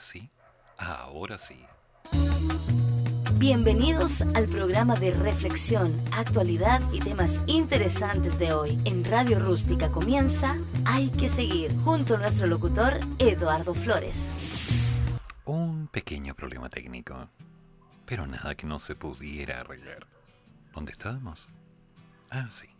Ahora sí, ahora sí. Bienvenidos al programa de reflexión, actualidad y temas interesantes de hoy. En Radio Rústica comienza Hay que seguir, junto a nuestro locutor Eduardo Flores. Un pequeño problema técnico, pero nada que no se pudiera arreglar. ¿Dónde estábamos? Ah, sí.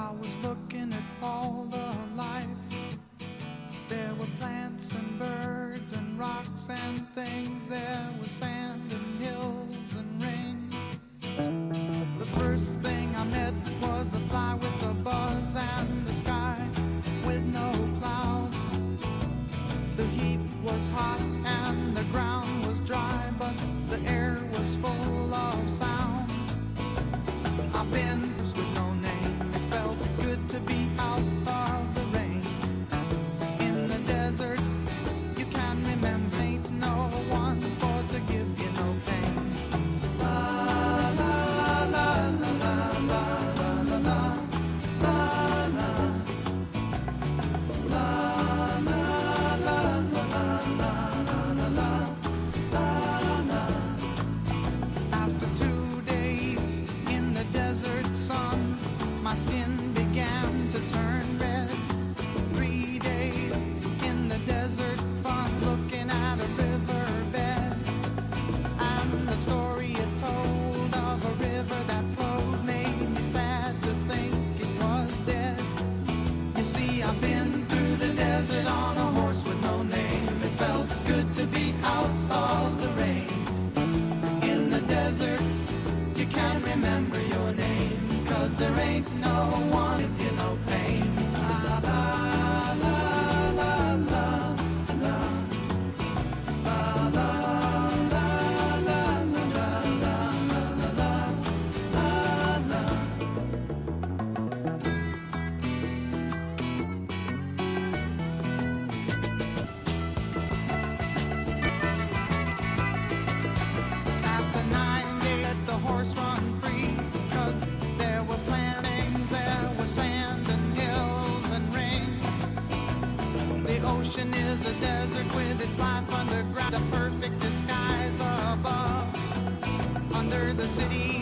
I was looking at all the life. There were plants and birds and rocks and things. There was sand and hills and rain. The first thing I met was a fly with a buzz and the sky with no clouds. The heat was hot and the ground was dry, but the air was full of sound. There ain't no one the desert with its life underground, a perfect disguise above. Under the city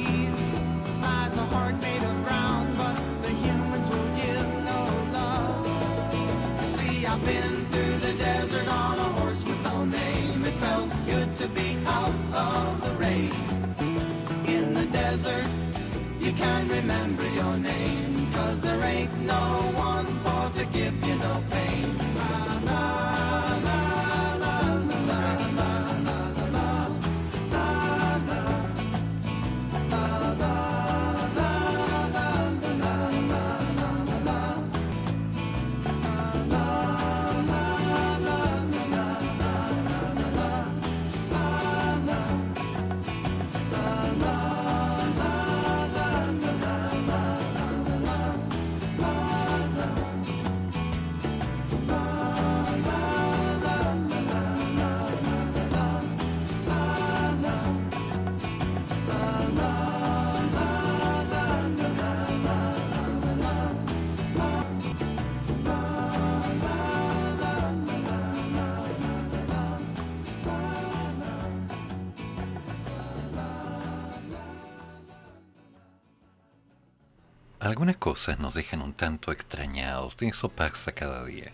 Algunas cosas nos dejan un tanto extrañados, eso pasa cada día.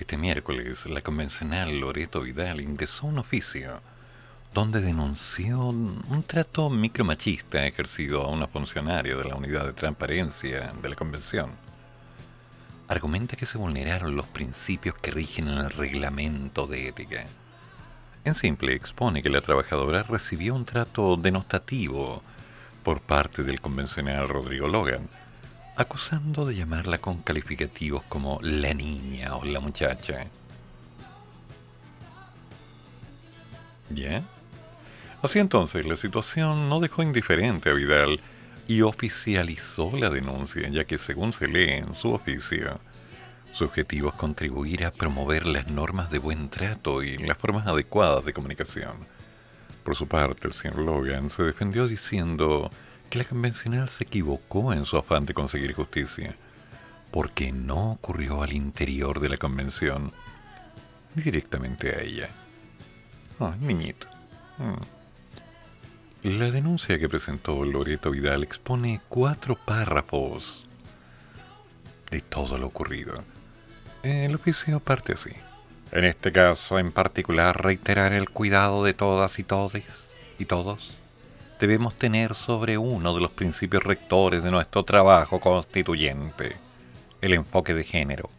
Este miércoles, la convencional Loreto Vidal ingresó a un oficio donde denunció un trato micromachista ejercido a una funcionaria de la unidad de transparencia de la convención. Argumenta que se vulneraron los principios que rigen el reglamento de ética. En simple, expone que la trabajadora recibió un trato denostativo por parte del convencional Rodrigo Logan, acusando de llamarla con calificativos como la niña o la muchacha. ¿Ya? Así entonces, la situación no dejó indiferente a Vidal y oficializó la denuncia, ya que según se lee en su oficio, su objetivo es contribuir a promover las normas de buen trato y las formas adecuadas de comunicación. Por su parte, el señor Logan se defendió diciendo que la convencional se equivocó en su afán de conseguir justicia, porque no ocurrió al interior de la convención, directamente a ella. Oh, niñito. Mm. La denuncia que presentó Loreto Vidal expone cuatro párrafos de todo lo ocurrido. El oficio parte así. En este caso en particular reiterar el cuidado de todas y todes y todos debemos tener sobre uno de los principios rectores de nuestro trabajo constituyente, el enfoque de género,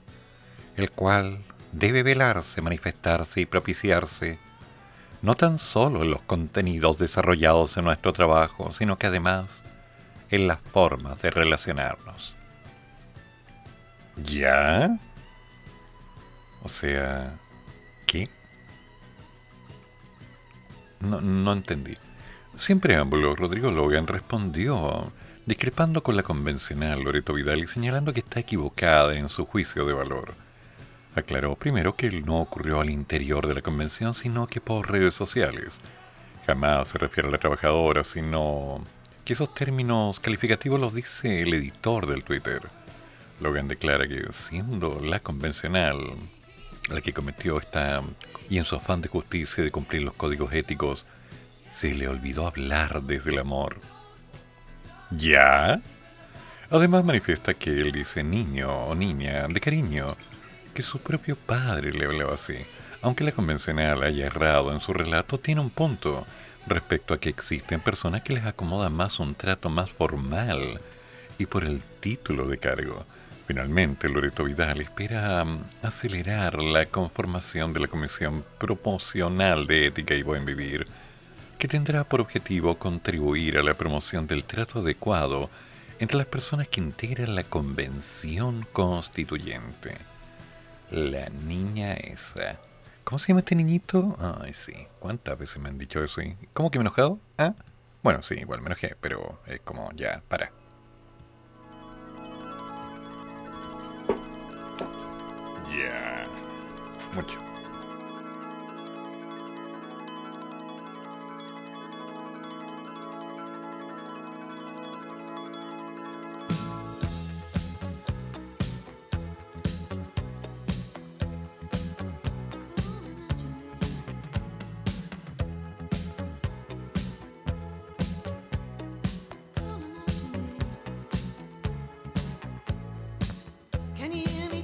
el cual debe velarse, manifestarse y propiciarse no tan solo en los contenidos desarrollados en nuestro trabajo, sino que además en las formas de relacionarnos. ¿Ya? O sea, ¿qué? No, no entendí. Sin preámbulo, Rodrigo Logan respondió, discrepando con la convencional Loreto Vidal y señalando que está equivocada en su juicio de valor. Aclaró primero que no ocurrió al interior de la convención, sino que por redes sociales. Jamás se refiere a la trabajadora, sino que esos términos calificativos los dice el editor del Twitter. Logan declara que siendo la convencional la que cometió esta y en su afán de justicia de cumplir los códigos éticos, se le olvidó hablar desde el amor. ¿Ya? Además manifiesta que él dice niño o niña de cariño, que su propio padre le hablaba así. Aunque la convencional haya errado en su relato, tiene un punto respecto a que existen personas que les acomoda más un trato más formal y por el título de cargo. Finalmente, Loreto Vidal espera mm, acelerar la conformación de la Comisión Proporcional de Ética y Buen Vivir, que tendrá por objetivo contribuir a la promoción del trato adecuado entre las personas que integran la Convención Constituyente. La niña esa. ¿Cómo se llama este niñito? Ay, sí. ¿Cuántas veces me han dicho eso? ¿Cómo que me he enojado? ¿Ah? Bueno, sí, igual me enojé, pero es como, ya, para. Ya. Mucho. Can you hear me?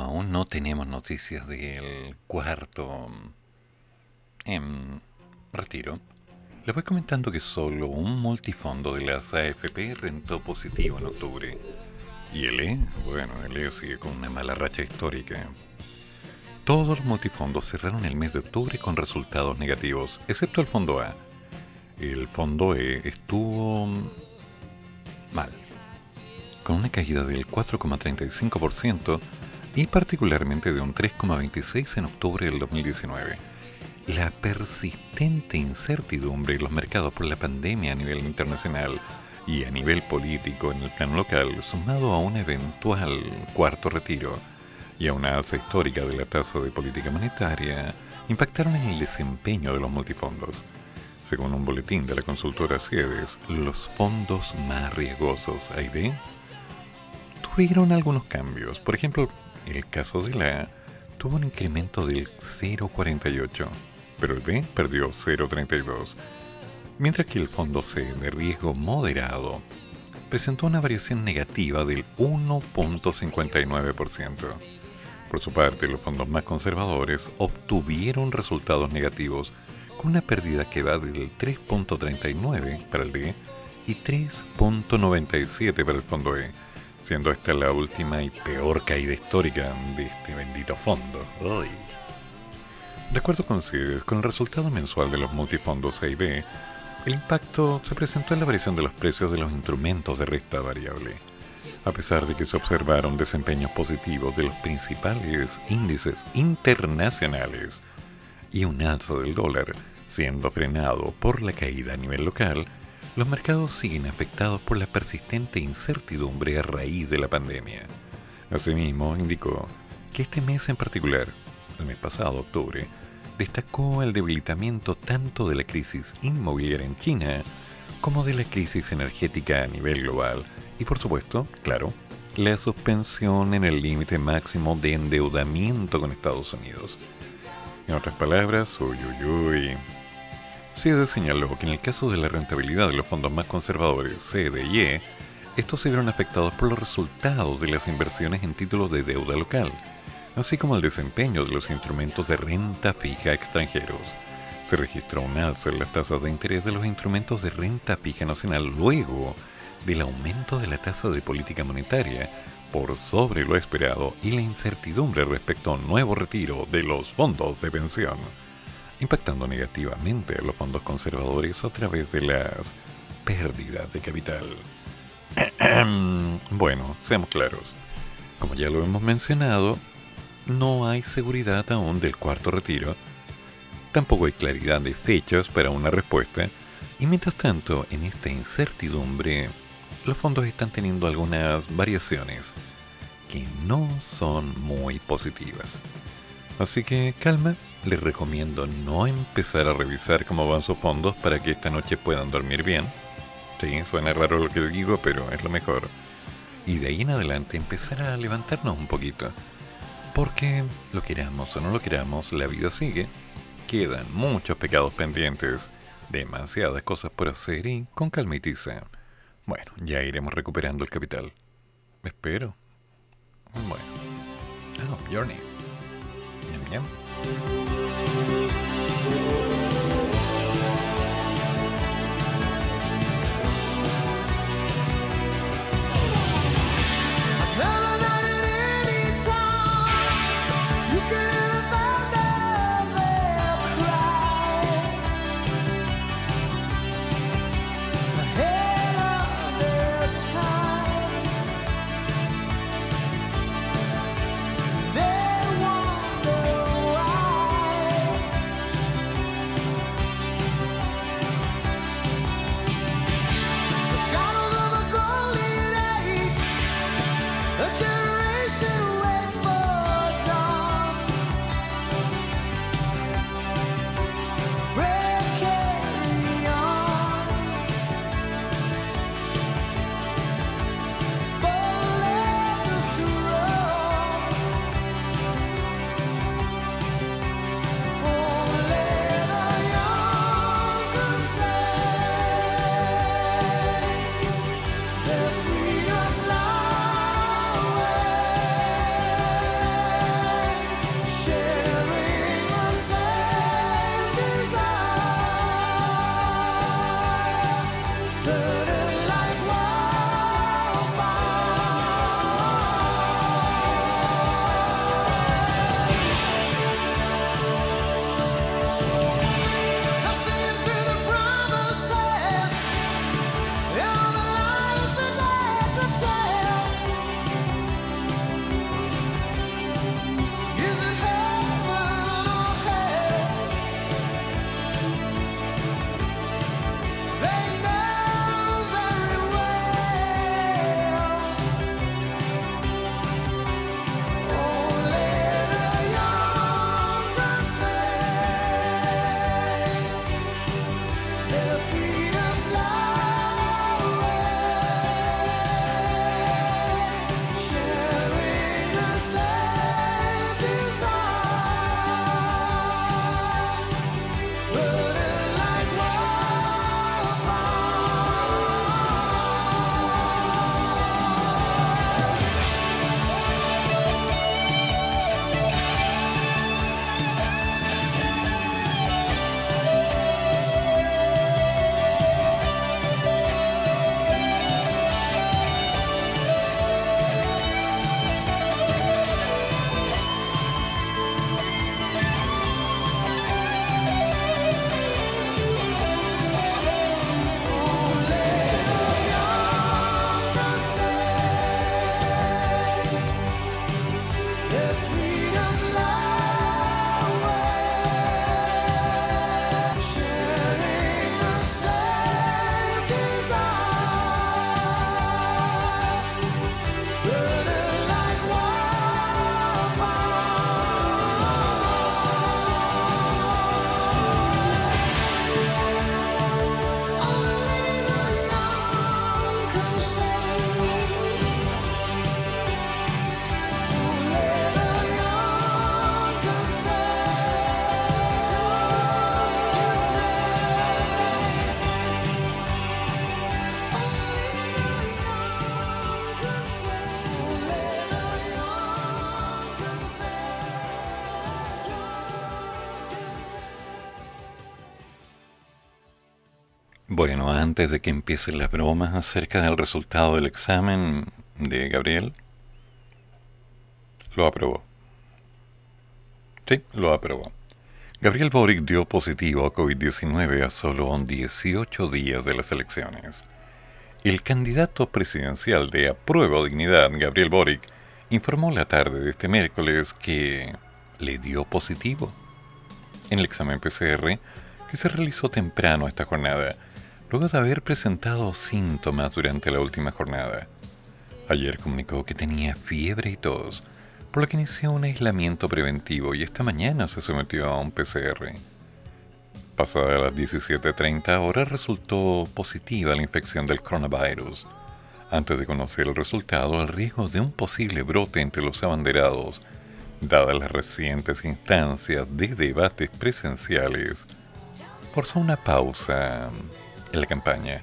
Aún no tenemos noticias del cuarto en retiro, les voy comentando que solo un multifondo de las AFP rentó positivo en octubre. Y el E, bueno, el E sigue con una mala racha histórica. Todos los multifondos cerraron el mes de octubre con resultados negativos, excepto el fondo A. El fondo E estuvo mal, con una caída del 4,35% y particularmente de un 3,26% en octubre del 2019. La persistente incertidumbre en los mercados por la pandemia a nivel internacional y a nivel político en el plano local, sumado a un eventual cuarto retiro y a una alza histórica de la tasa de política monetaria, impactaron en el desempeño de los multifondos. Según un boletín de la consultora CEDES, los fondos más riesgosos AID tuvieron algunos cambios. Por ejemplo, el caso de la A tuvo un incremento del 0,48, pero el B perdió 0,32, mientras que el fondo C de riesgo moderado presentó una variación negativa del 1.59%. Por su parte, los fondos más conservadores obtuvieron resultados negativos con una pérdida que va del 3.39 para el D y 3.97 para el fondo E siendo esta la última y peor caída histórica de este bendito fondo. De acuerdo con CIDES, con el resultado mensual de los multifondos A el impacto se presentó en la variación de los precios de los instrumentos de renta variable. A pesar de que se observaron desempeños positivos de los principales índices internacionales y un alza del dólar, siendo frenado por la caída a nivel local, los mercados siguen afectados por la persistente incertidumbre a raíz de la pandemia. Asimismo, indicó que este mes en particular, el mes pasado, octubre, destacó el debilitamiento tanto de la crisis inmobiliaria en China como de la crisis energética a nivel global y por supuesto, claro, la suspensión en el límite máximo de endeudamiento con Estados Unidos. En otras palabras, uy, uy, uy, CEDE señaló que en el caso de la rentabilidad de los fondos más conservadores, CDE estos se vieron afectados por los resultados de las inversiones en títulos de deuda local, así como el desempeño de los instrumentos de renta fija extranjeros. Se registró un alza en las tasas de interés de los instrumentos de renta fija nacional luego del aumento de la tasa de política monetaria por sobre lo esperado y la incertidumbre respecto a un nuevo retiro de los fondos de pensión impactando negativamente a los fondos conservadores a través de las pérdidas de capital. bueno, seamos claros. Como ya lo hemos mencionado, no hay seguridad aún del cuarto retiro, tampoco hay claridad de fechas para una respuesta, y mientras tanto, en esta incertidumbre, los fondos están teniendo algunas variaciones que no son muy positivas. Así que calma, les recomiendo no empezar a revisar cómo van sus fondos para que esta noche puedan dormir bien. Sí, suena raro lo que digo, pero es lo mejor. Y de ahí en adelante empezar a levantarnos un poquito. Porque lo queramos o no lo queramos, la vida sigue. Quedan muchos pecados pendientes, demasiadas cosas por hacer y con calmitiza. Bueno, ya iremos recuperando el capital. Espero. Bueno. Oh, Journey. Antes de que empiecen las bromas acerca del resultado del examen de Gabriel, lo aprobó. Sí, lo aprobó. Gabriel Boric dio positivo a COVID-19 a solo 18 días de las elecciones. El candidato presidencial de Apruebo Dignidad, Gabriel Boric, informó la tarde de este miércoles que le dio positivo en el examen PCR que se realizó temprano esta jornada luego de haber presentado síntomas durante la última jornada. Ayer comunicó que tenía fiebre y tos, por lo que inició un aislamiento preventivo y esta mañana se sometió a un PCR. Pasada las 17.30 horas resultó positiva la infección del coronavirus. Antes de conocer el resultado, el riesgo de un posible brote entre los abanderados, dadas las recientes instancias de debates presenciales, forzó una pausa en la campaña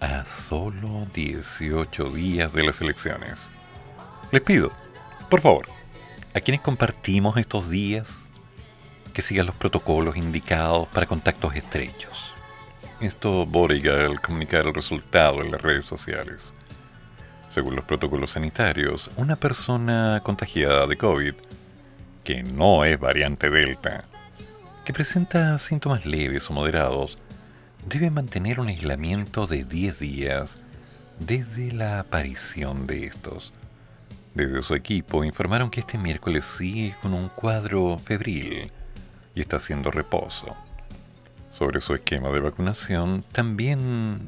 a solo 18 días de las elecciones. Les pido, por favor, a quienes compartimos estos días, que sigan los protocolos indicados para contactos estrechos. Esto boriga al comunicar el resultado en las redes sociales. Según los protocolos sanitarios, una persona contagiada de COVID, que no es variante Delta, que presenta síntomas leves o moderados, debe mantener un aislamiento de 10 días desde la aparición de estos. Desde su equipo informaron que este miércoles sigue con un cuadro febril y está haciendo reposo. Sobre su esquema de vacunación, también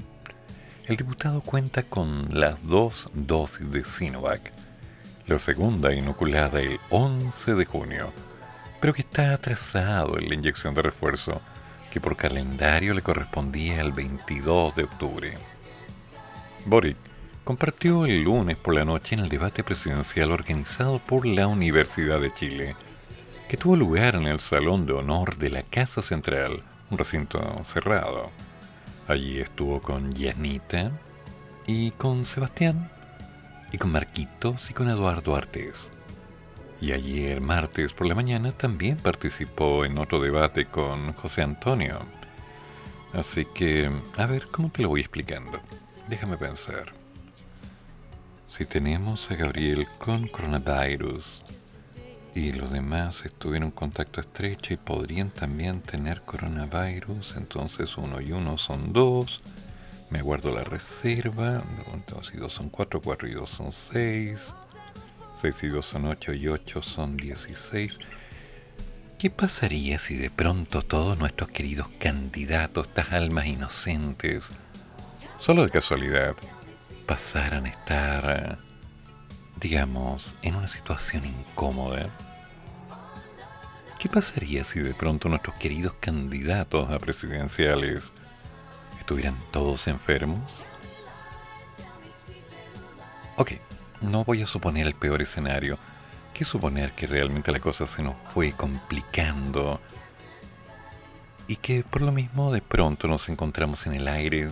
el diputado cuenta con las dos dosis de Sinovac, la segunda inoculada el 11 de junio, pero que está atrasado en la inyección de refuerzo que por calendario le correspondía el 22 de octubre. Boric compartió el lunes por la noche en el debate presidencial organizado por la Universidad de Chile, que tuvo lugar en el Salón de Honor de la Casa Central, un recinto cerrado. Allí estuvo con Yasnita y con Sebastián y con Marquitos y con Eduardo Artés. Y ayer, martes por la mañana, también participó en otro debate con José Antonio. Así que, a ver, ¿cómo te lo voy explicando? Déjame pensar. Si tenemos a Gabriel con coronavirus y los demás estuvieron en contacto estrecho y podrían también tener coronavirus, entonces uno y uno son dos. Me guardo la reserva. Entonces, dos son cuatro, cuatro y dos son seis. 6 y 2 son 8 y 8 son 16. ¿Qué pasaría si de pronto todos nuestros queridos candidatos, estas almas inocentes, solo de casualidad, pasaran a estar, digamos, en una situación incómoda? ¿Qué pasaría si de pronto nuestros queridos candidatos a presidenciales estuvieran todos enfermos? Ok, no voy a suponer el peor escenario, que suponer que realmente la cosa se nos fue complicando y que por lo mismo de pronto nos encontramos en el aire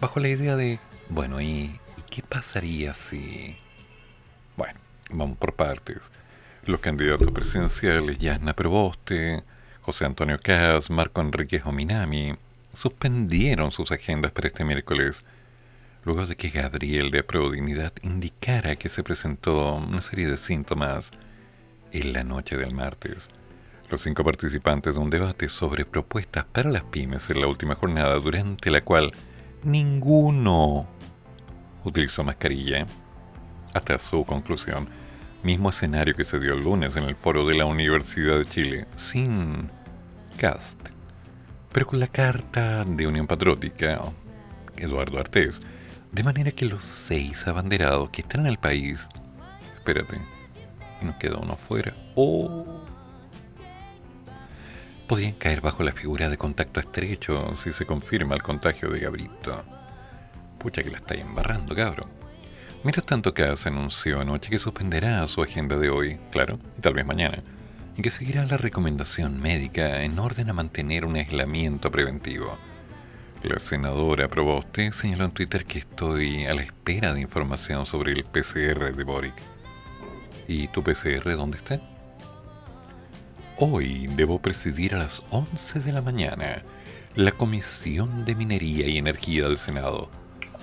bajo la idea de, bueno, ¿y, qué pasaría si... Bueno, vamos por partes. Los candidatos presidenciales, Yasna Proboste, José Antonio Cas, Marco Enrique Ominami, suspendieron sus agendas para este miércoles luego de que Gabriel de Prodignidad indicara que se presentó una serie de síntomas en la noche del martes. Los cinco participantes de un debate sobre propuestas para las pymes en la última jornada, durante la cual ninguno utilizó mascarilla, hasta su conclusión, mismo escenario que se dio el lunes en el foro de la Universidad de Chile, sin cast, pero con la carta de Unión Patriótica, Eduardo Artés, de manera que los seis abanderados que están en el país. Espérate, nos queda uno fuera. ¡Oh! Podrían caer bajo la figura de contacto estrecho si se confirma el contagio de Gabrito. Pucha que la está embarrando, cabrón. Mientras tanto, se anunció anoche que suspenderá su agenda de hoy, claro, y tal vez mañana, y que seguirá la recomendación médica en orden a mantener un aislamiento preventivo. La senadora Proboste señaló en Twitter que estoy a la espera de información sobre el PCR de Boric. ¿Y tu PCR dónde está? Hoy debo presidir a las 11 de la mañana la Comisión de Minería y Energía del Senado,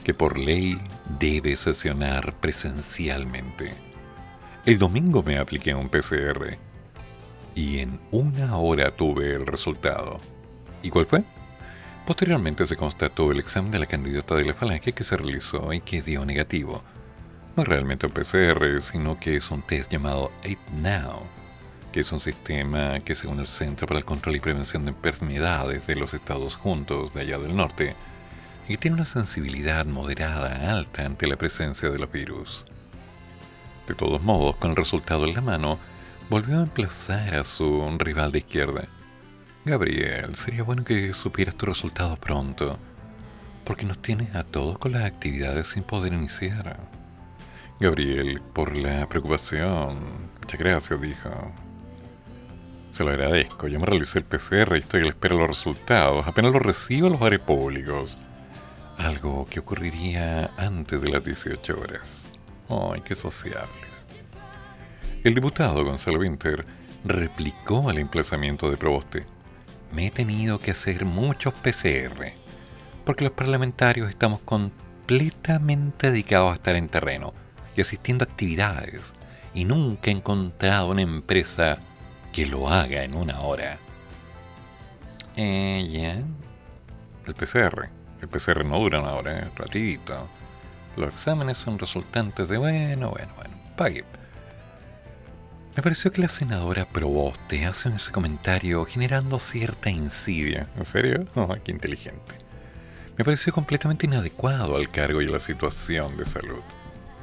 que por ley debe sesionar presencialmente. El domingo me apliqué un PCR y en una hora tuve el resultado. ¿Y cuál fue? Posteriormente se constató el examen de la candidata de la falange que se realizó y que dio negativo. No es realmente un PCR, sino que es un test llamado 8Now, que es un sistema que según el Centro para el Control y Prevención de Enfermedades de los Estados Juntos de allá del norte, y tiene una sensibilidad moderada alta ante la presencia de los virus. De todos modos, con el resultado en la mano, volvió a emplazar a su rival de izquierda, Gabriel, sería bueno que supieras tu resultado pronto, porque nos tienes a todos con las actividades sin poder iniciar. Gabriel, por la preocupación. Muchas gracias, dijo. Se lo agradezco. Yo me realicé el PCR y estoy a la espera de los resultados. Apenas los recibo los haré públicos. Algo que ocurriría antes de las 18 horas. ¡Ay, qué sociables! El diputado Gonzalo Winter replicó al emplazamiento de Proboste me he tenido que hacer muchos PCR, porque los parlamentarios estamos completamente dedicados a estar en terreno y asistiendo a actividades, y nunca he encontrado una empresa que lo haga en una hora. Eh. El PCR. El PCR no dura una hora, es ratito. Los exámenes son resultantes de bueno, bueno, bueno. Pague. Me pareció que la senadora Proboste hace ese comentario generando cierta insidia. ¿En serio? Oh, qué inteligente. Me pareció completamente inadecuado al cargo y a la situación de salud.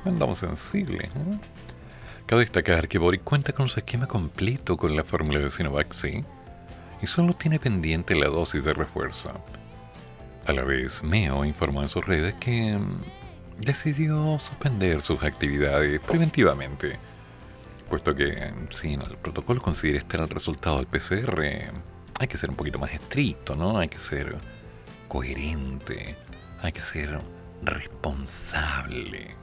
Andamos sensibles, ¿no? Cabe destacar que Boric cuenta con su esquema completo con la fórmula de Sinovac, sí, y solo tiene pendiente la dosis de refuerzo. A la vez, Meo informó en sus redes que mm, decidió suspender sus actividades preventivamente puesto que si el protocolo considera estar el resultado del PCR, hay que ser un poquito más estricto, ¿no? Hay que ser coherente, hay que ser responsable.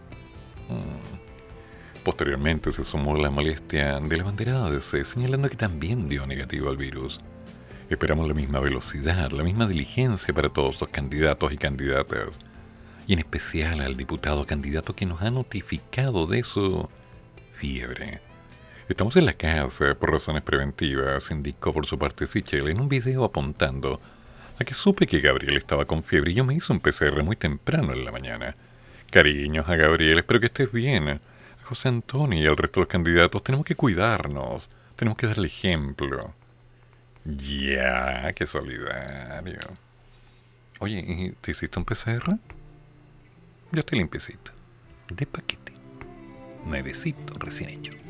Mm. Posteriormente se sumó la molestia de la banderada de C, señalando que también dio negativo al virus. Esperamos la misma velocidad, la misma diligencia para todos los candidatos y candidatas, y en especial al diputado candidato que nos ha notificado de su fiebre. Estamos en la casa por razones preventivas, indicó por su parte Sichel en un video apuntando a que supe que Gabriel estaba con fiebre y yo me hice un PCR muy temprano en la mañana. Cariños a Gabriel, espero que estés bien. A José Antonio y al resto de los candidatos tenemos que cuidarnos, tenemos que darle ejemplo. Ya, qué solidario. Oye, ¿te hiciste un PCR? Yo estoy limpiecito. De paquete. Nuevecito, recién hecho.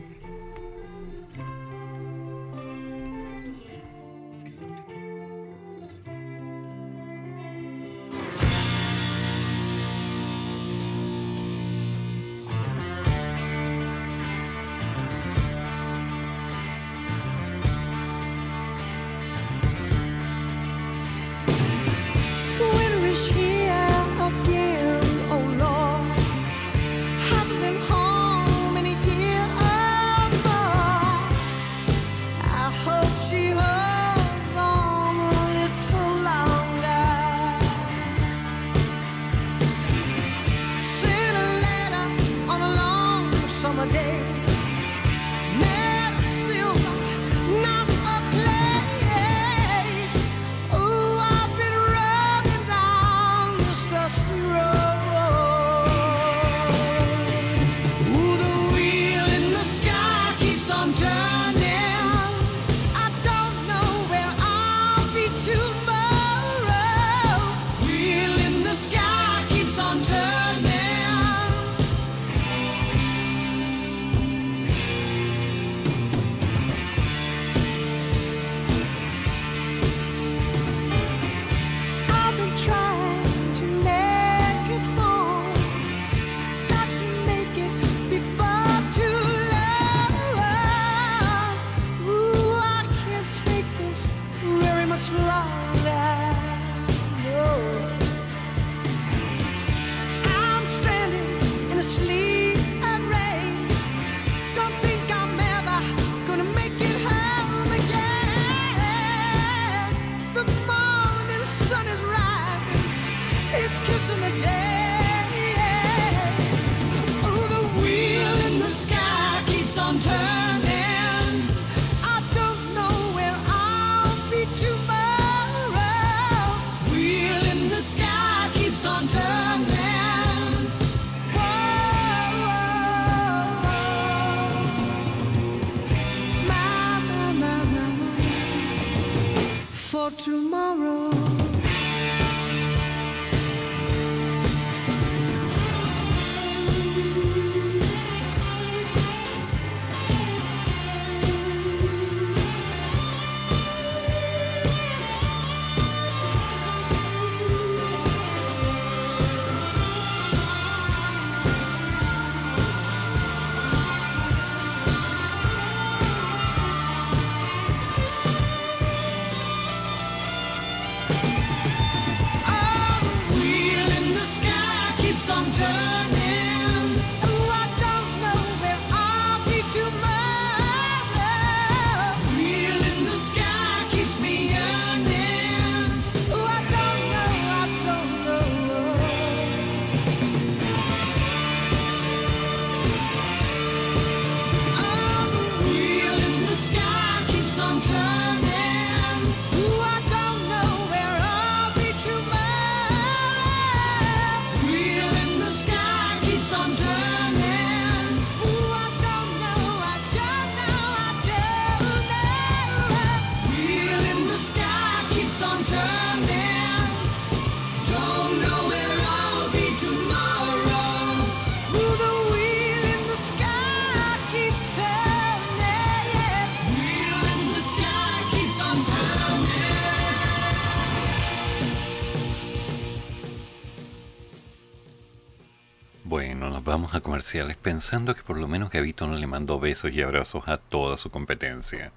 Pensando que por lo menos Gavito no le mandó besos y abrazos a toda su competencia.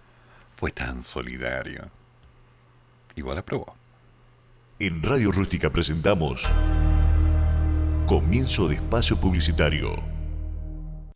Fue tan solidario. Igual aprobó. En Radio Rústica presentamos Comienzo de Espacio Publicitario.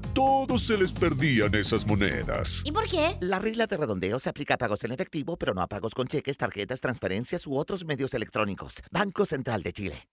a todos se les perdían esas monedas. ¿Y por qué? La regla de redondeo se aplica a pagos en efectivo, pero no a pagos con cheques, tarjetas, transferencias u otros medios electrónicos. Banco Central de Chile.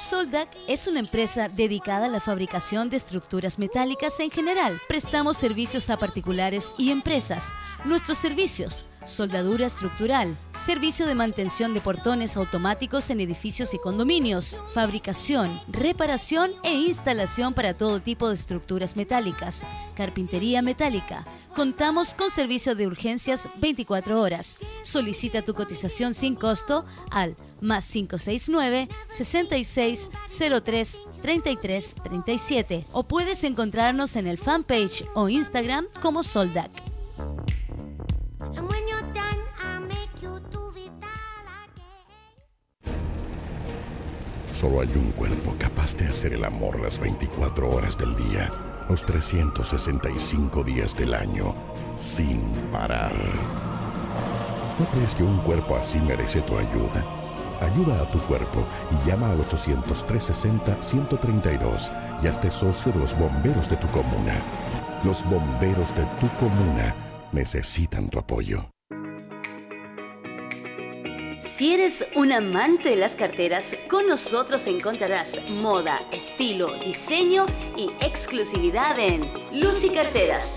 Soldac es una empresa dedicada a la fabricación de estructuras metálicas en general. Prestamos servicios a particulares y empresas. Nuestros servicios, soldadura estructural, servicio de mantención de portones automáticos en edificios y condominios, fabricación, reparación e instalación para todo tipo de estructuras metálicas, carpintería metálica. Contamos con servicio de urgencias 24 horas. Solicita tu cotización sin costo al más 569 6603 33 37 o puedes encontrarnos en el fanpage o Instagram como Soldac. Solo hay un cuerpo capaz de hacer el amor las 24 horas del día, los 365 días del año, sin parar. ¿No crees que un cuerpo así merece tu ayuda? Ayuda a tu cuerpo y llama al 800-360-132 y hazte socio de los bomberos de tu comuna. Los bomberos de tu comuna necesitan tu apoyo. Si eres un amante de las carteras, con nosotros encontrarás moda, estilo, diseño y exclusividad en Lucy Carteras.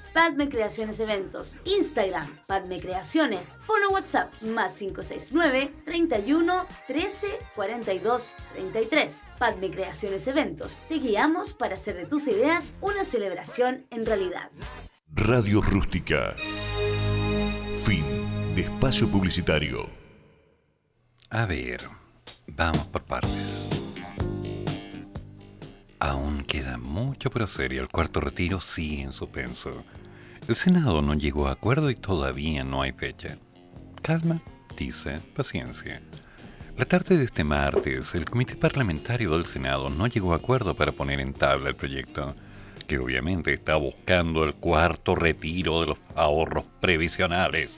Padme Creaciones Eventos, Instagram, Padme Creaciones, Fono WhatsApp, más 569 31 13 42 33. Padme Creaciones Eventos, te guiamos para hacer de tus ideas una celebración en realidad. Radio Rústica. Fin de espacio publicitario. A ver, vamos por partes. Aún queda mucho por hacer y el cuarto retiro sigue en suspenso. El Senado no llegó a acuerdo y todavía no hay fecha. Calma, dice, paciencia. La tarde de este martes, el Comité Parlamentario del Senado no llegó a acuerdo para poner en tabla el proyecto, que obviamente está buscando el cuarto retiro de los ahorros previsionales.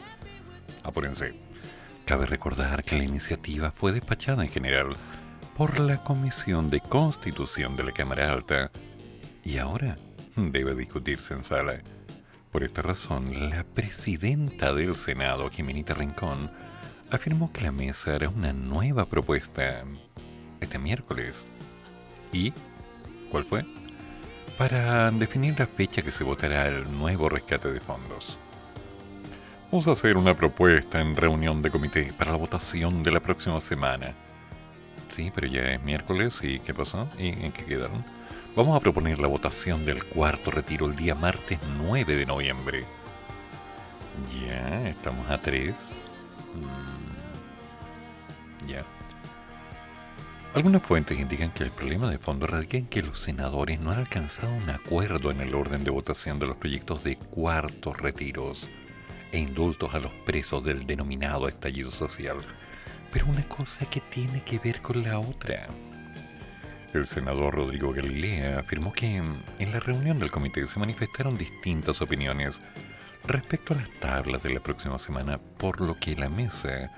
Apúrense. Cabe recordar que la iniciativa fue despachada en general por la Comisión de Constitución de la Cámara Alta y ahora debe discutirse en sala. Por esta razón, la presidenta del Senado, Jimenita Rincón, afirmó que la mesa hará una nueva propuesta este miércoles. ¿Y cuál fue? Para definir la fecha que se votará el nuevo rescate de fondos. Vamos a hacer una propuesta en reunión de comité para la votación de la próxima semana. Sí, pero ya es miércoles y ¿qué pasó? ¿Y en qué quedaron? Vamos a proponer la votación del cuarto retiro el día martes 9 de noviembre. Ya, estamos a 3. Mm, ya. Algunas fuentes indican que el problema de fondo radica en que los senadores no han alcanzado un acuerdo en el orden de votación de los proyectos de cuartos retiros e indultos a los presos del denominado estallido social. Pero una cosa que tiene que ver con la otra. El senador Rodrigo Galilea afirmó que en la reunión del comité se manifestaron distintas opiniones respecto a las tablas de la próxima semana, por lo que la mesa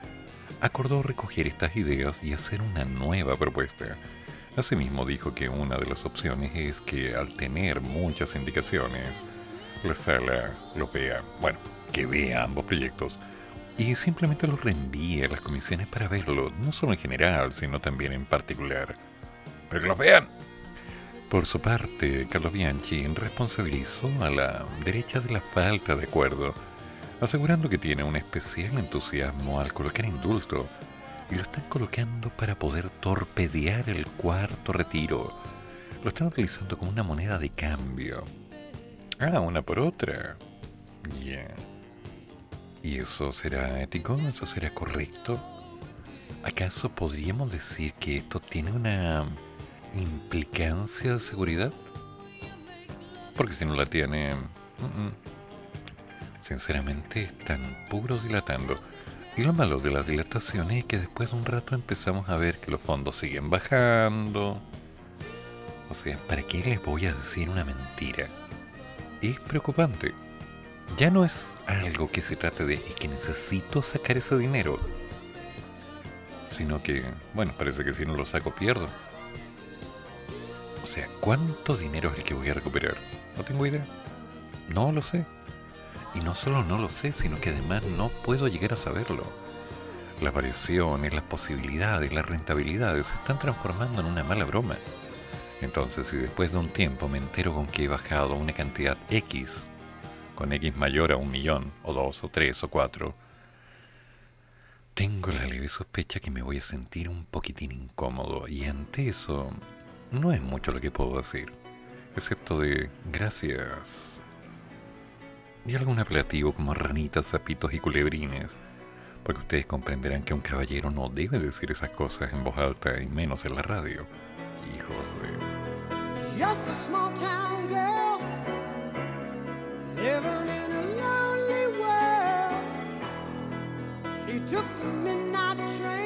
acordó recoger estas ideas y hacer una nueva propuesta. Asimismo dijo que una de las opciones es que al tener muchas indicaciones, la sala los vea, bueno, que vea ambos proyectos y simplemente los reenvíe a las comisiones para verlo, no solo en general, sino también en particular pero que los vean. Por su parte, Carlos Bianchi responsabilizó a la derecha de la falta de acuerdo, asegurando que tiene un especial entusiasmo al colocar indulto y lo están colocando para poder torpedear el cuarto retiro. Lo están utilizando como una moneda de cambio. Ah, una por otra. Ya. ¿Y eso será ético? ¿Eso será correcto? ¿Acaso podríamos decir que esto tiene una implicancia de seguridad? Porque si no la tiene... Sinceramente están puros dilatando. Y lo malo de las dilataciones es que después de un rato empezamos a ver que los fondos siguen bajando. O sea, ¿para qué les voy a decir una mentira? Es preocupante. Ya no es algo que se trate de que necesito sacar ese dinero. Sino que, bueno, parece que si no lo saco pierdo. O sea, ¿cuánto dinero es el que voy a recuperar? No tengo idea. No lo sé. Y no solo no lo sé, sino que además no puedo llegar a saberlo. Las variaciones, las posibilidades, las rentabilidades se están transformando en una mala broma. Entonces, si después de un tiempo me entero con que he bajado una cantidad X, con X mayor a un millón, o dos, o tres, o cuatro, tengo la leve sospecha que me voy a sentir un poquitín incómodo y ante eso no es mucho lo que puedo decir, excepto de gracias. Y algún apelativo como ranitas, zapitos y culebrines, porque ustedes comprenderán que un caballero no debe decir esas cosas en voz alta y menos en la radio. Hijos de... Just a small town girl. She took the train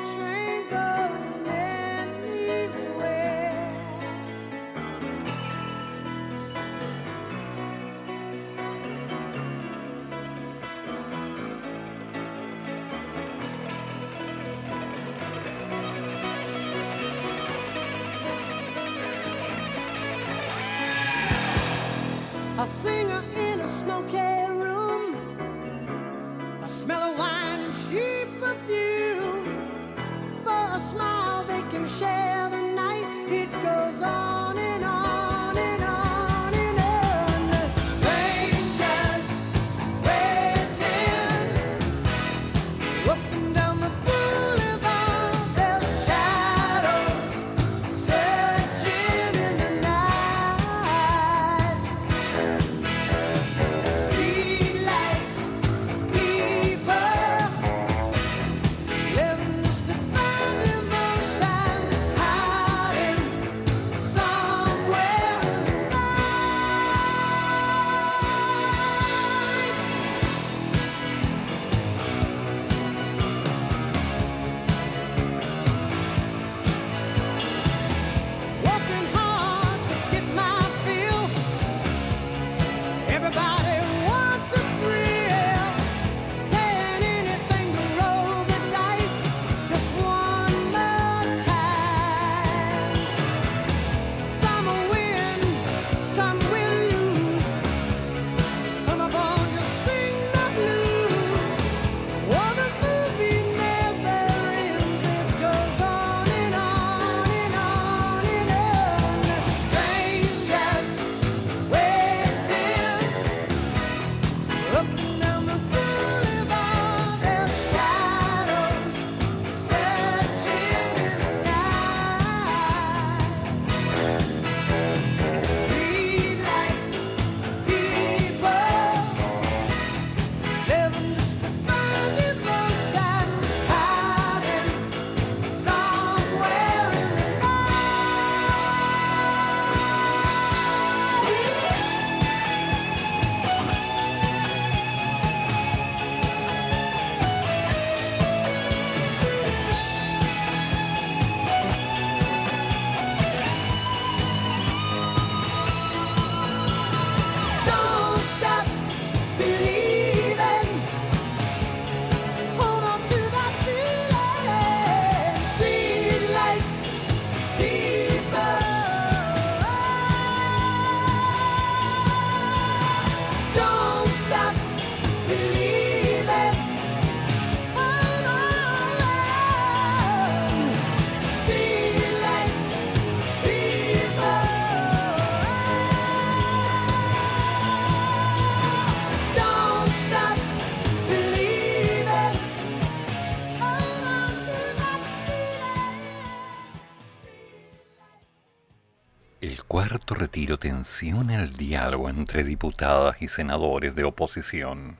tensiona el diálogo entre diputadas y senadores de oposición.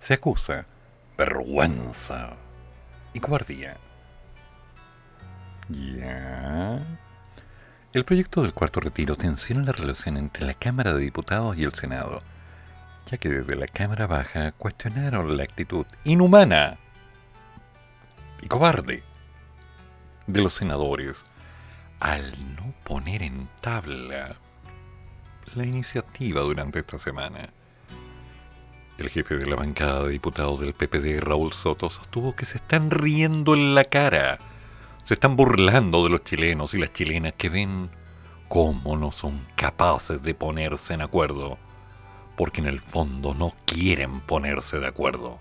Se acusa vergüenza y cobardía. Ya. El proyecto del cuarto retiro tensiona la relación entre la Cámara de Diputados y el Senado, ya que desde la Cámara Baja cuestionaron la actitud inhumana y cobarde de los senadores al no poner en tabla la iniciativa durante esta semana. El jefe de la bancada de diputados del PPD, Raúl Soto, sostuvo que se están riendo en la cara. Se están burlando de los chilenos y las chilenas que ven cómo no son capaces de ponerse en acuerdo, porque en el fondo no quieren ponerse de acuerdo.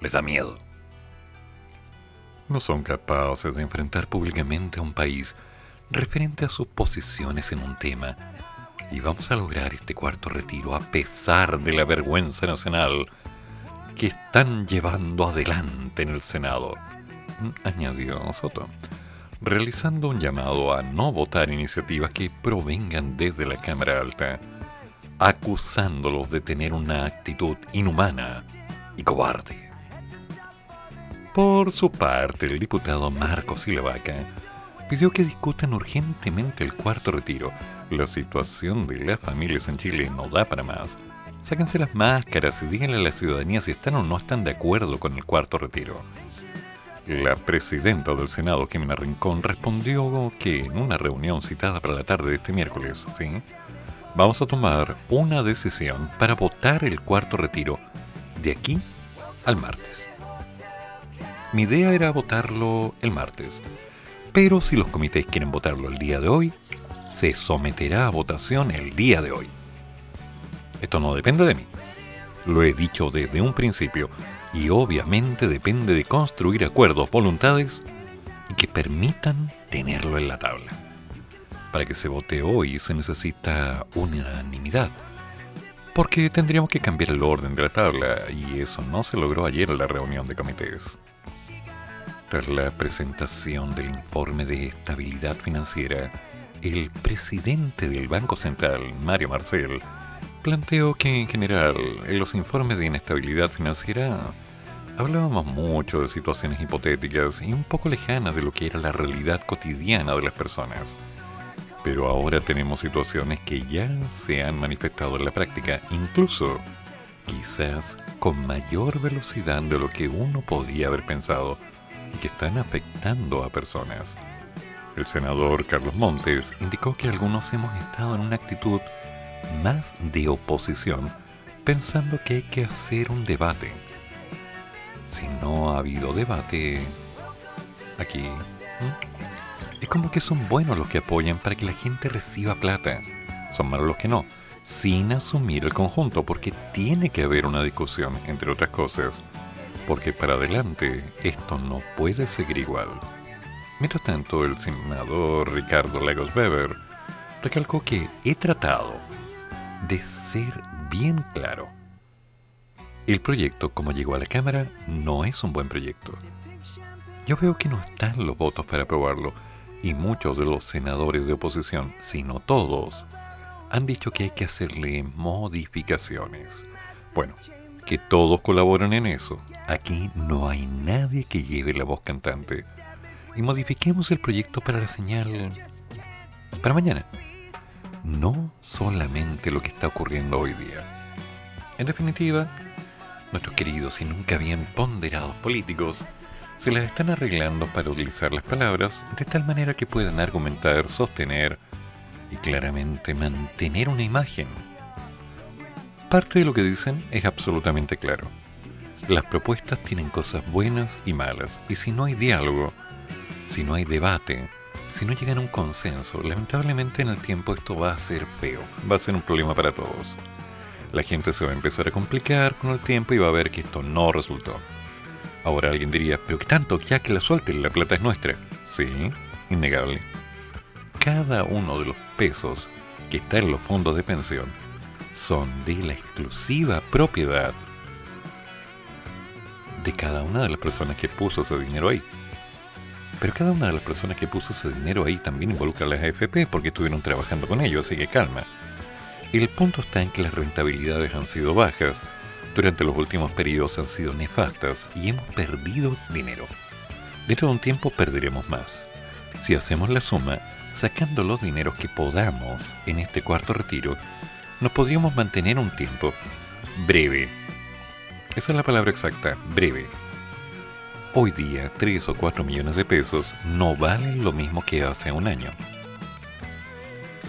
Les da miedo. No son capaces de enfrentar públicamente a un país referente a sus posiciones en un tema y vamos a lograr este cuarto retiro a pesar de la vergüenza nacional que están llevando adelante en el Senado, añadió Soto, realizando un llamado a no votar iniciativas que provengan desde la Cámara Alta, acusándolos de tener una actitud inhumana y cobarde. Por su parte, el diputado Marcos Silvaca pidió que discutan urgentemente el cuarto retiro la situación de las familias en Chile no da para más. Sáquense las máscaras y díganle a la ciudadanía si están o no están de acuerdo con el cuarto retiro. La presidenta del Senado, Jimena Rincón, respondió que en una reunión citada para la tarde de este miércoles, ¿sí? vamos a tomar una decisión para votar el cuarto retiro de aquí al martes. Mi idea era votarlo el martes, pero si los comités quieren votarlo el día de hoy, se someterá a votación el día de hoy. Esto no depende de mí. Lo he dicho desde un principio y obviamente depende de construir acuerdos, voluntades y que permitan tenerlo en la tabla. Para que se vote hoy se necesita unanimidad, porque tendríamos que cambiar el orden de la tabla y eso no se logró ayer en la reunión de comités. Tras la presentación del informe de estabilidad financiera, el presidente del Banco Central, Mario Marcel, planteó que en general en los informes de inestabilidad financiera hablábamos mucho de situaciones hipotéticas y un poco lejanas de lo que era la realidad cotidiana de las personas. Pero ahora tenemos situaciones que ya se han manifestado en la práctica, incluso quizás con mayor velocidad de lo que uno podría haber pensado y que están afectando a personas. El senador Carlos Montes indicó que algunos hemos estado en una actitud más de oposición, pensando que hay que hacer un debate. Si no ha habido debate aquí, es como que son buenos los que apoyan para que la gente reciba plata. Son malos los que no, sin asumir el conjunto, porque tiene que haber una discusión, entre otras cosas, porque para adelante esto no puede seguir igual. Mientras tanto, el senador Ricardo Lagos Weber recalcó que he tratado de ser bien claro. El proyecto, como llegó a la Cámara, no es un buen proyecto. Yo veo que no están los votos para aprobarlo y muchos de los senadores de oposición, si no todos, han dicho que hay que hacerle modificaciones. Bueno, que todos colaboren en eso. Aquí no hay nadie que lleve la voz cantante y modifiquemos el proyecto para la señal para mañana. No solamente lo que está ocurriendo hoy día. En definitiva, nuestros queridos y nunca bien ponderados políticos se las están arreglando para utilizar las palabras de tal manera que puedan argumentar, sostener y claramente mantener una imagen. Parte de lo que dicen es absolutamente claro. Las propuestas tienen cosas buenas y malas, y si no hay diálogo, si no hay debate, si no llegan a un consenso, lamentablemente en el tiempo esto va a ser feo, va a ser un problema para todos. La gente se va a empezar a complicar con el tiempo y va a ver que esto no resultó. Ahora alguien diría, pero ¿qué tanto? Ya que la suelten, la plata es nuestra. Sí, innegable. Cada uno de los pesos que está en los fondos de pensión son de la exclusiva propiedad de cada una de las personas que puso ese dinero ahí. Pero cada una de las personas que puso ese dinero ahí también involucra a las AFP porque estuvieron trabajando con ellos, así que calma. El punto está en que las rentabilidades han sido bajas, durante los últimos periodos han sido nefastas y hemos perdido dinero. Dentro de un tiempo perderemos más. Si hacemos la suma, sacando los dineros que podamos en este cuarto retiro, nos podríamos mantener un tiempo breve. Esa es la palabra exacta, breve. Hoy día, 3 o 4 millones de pesos no valen lo mismo que hace un año.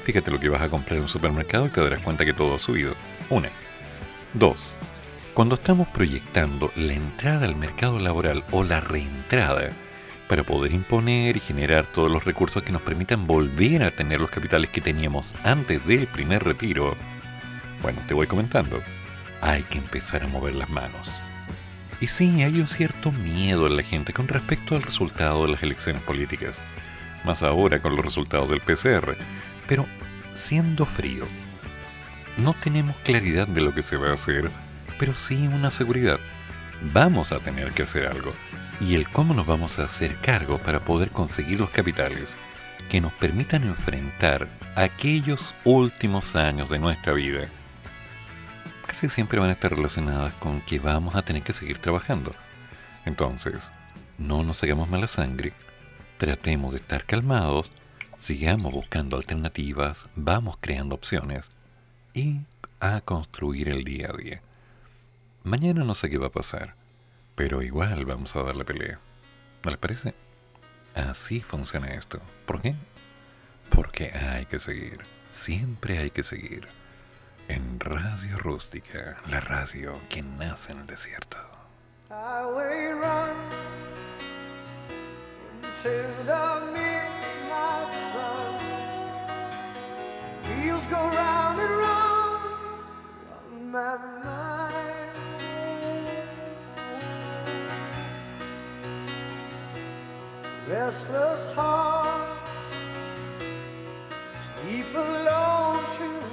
Fíjate lo que vas a comprar en un supermercado y te darás cuenta que todo ha subido. Una. Dos. Cuando estamos proyectando la entrada al mercado laboral o la reentrada, para poder imponer y generar todos los recursos que nos permitan volver a tener los capitales que teníamos antes del primer retiro, bueno, te voy comentando, hay que empezar a mover las manos. Y sí, hay un cierto miedo en la gente con respecto al resultado de las elecciones políticas, más ahora con los resultados del PCR, pero siendo frío, no tenemos claridad de lo que se va a hacer, pero sí una seguridad. Vamos a tener que hacer algo y el cómo nos vamos a hacer cargo para poder conseguir los capitales que nos permitan enfrentar aquellos últimos años de nuestra vida. Casi siempre van a estar relacionadas con que vamos a tener que seguir trabajando. Entonces, no nos hagamos mala sangre, tratemos de estar calmados, sigamos buscando alternativas, vamos creando opciones y a construir el día a día. Mañana no sé qué va a pasar pero igual vamos a dar la pelea. ¿No les parece? Así funciona esto. ¿Por qué? Porque hay que seguir. Siempre hay que seguir. En Radio Rústica, la radio que nace en el desierto. restless hearts sleep alone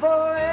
forever.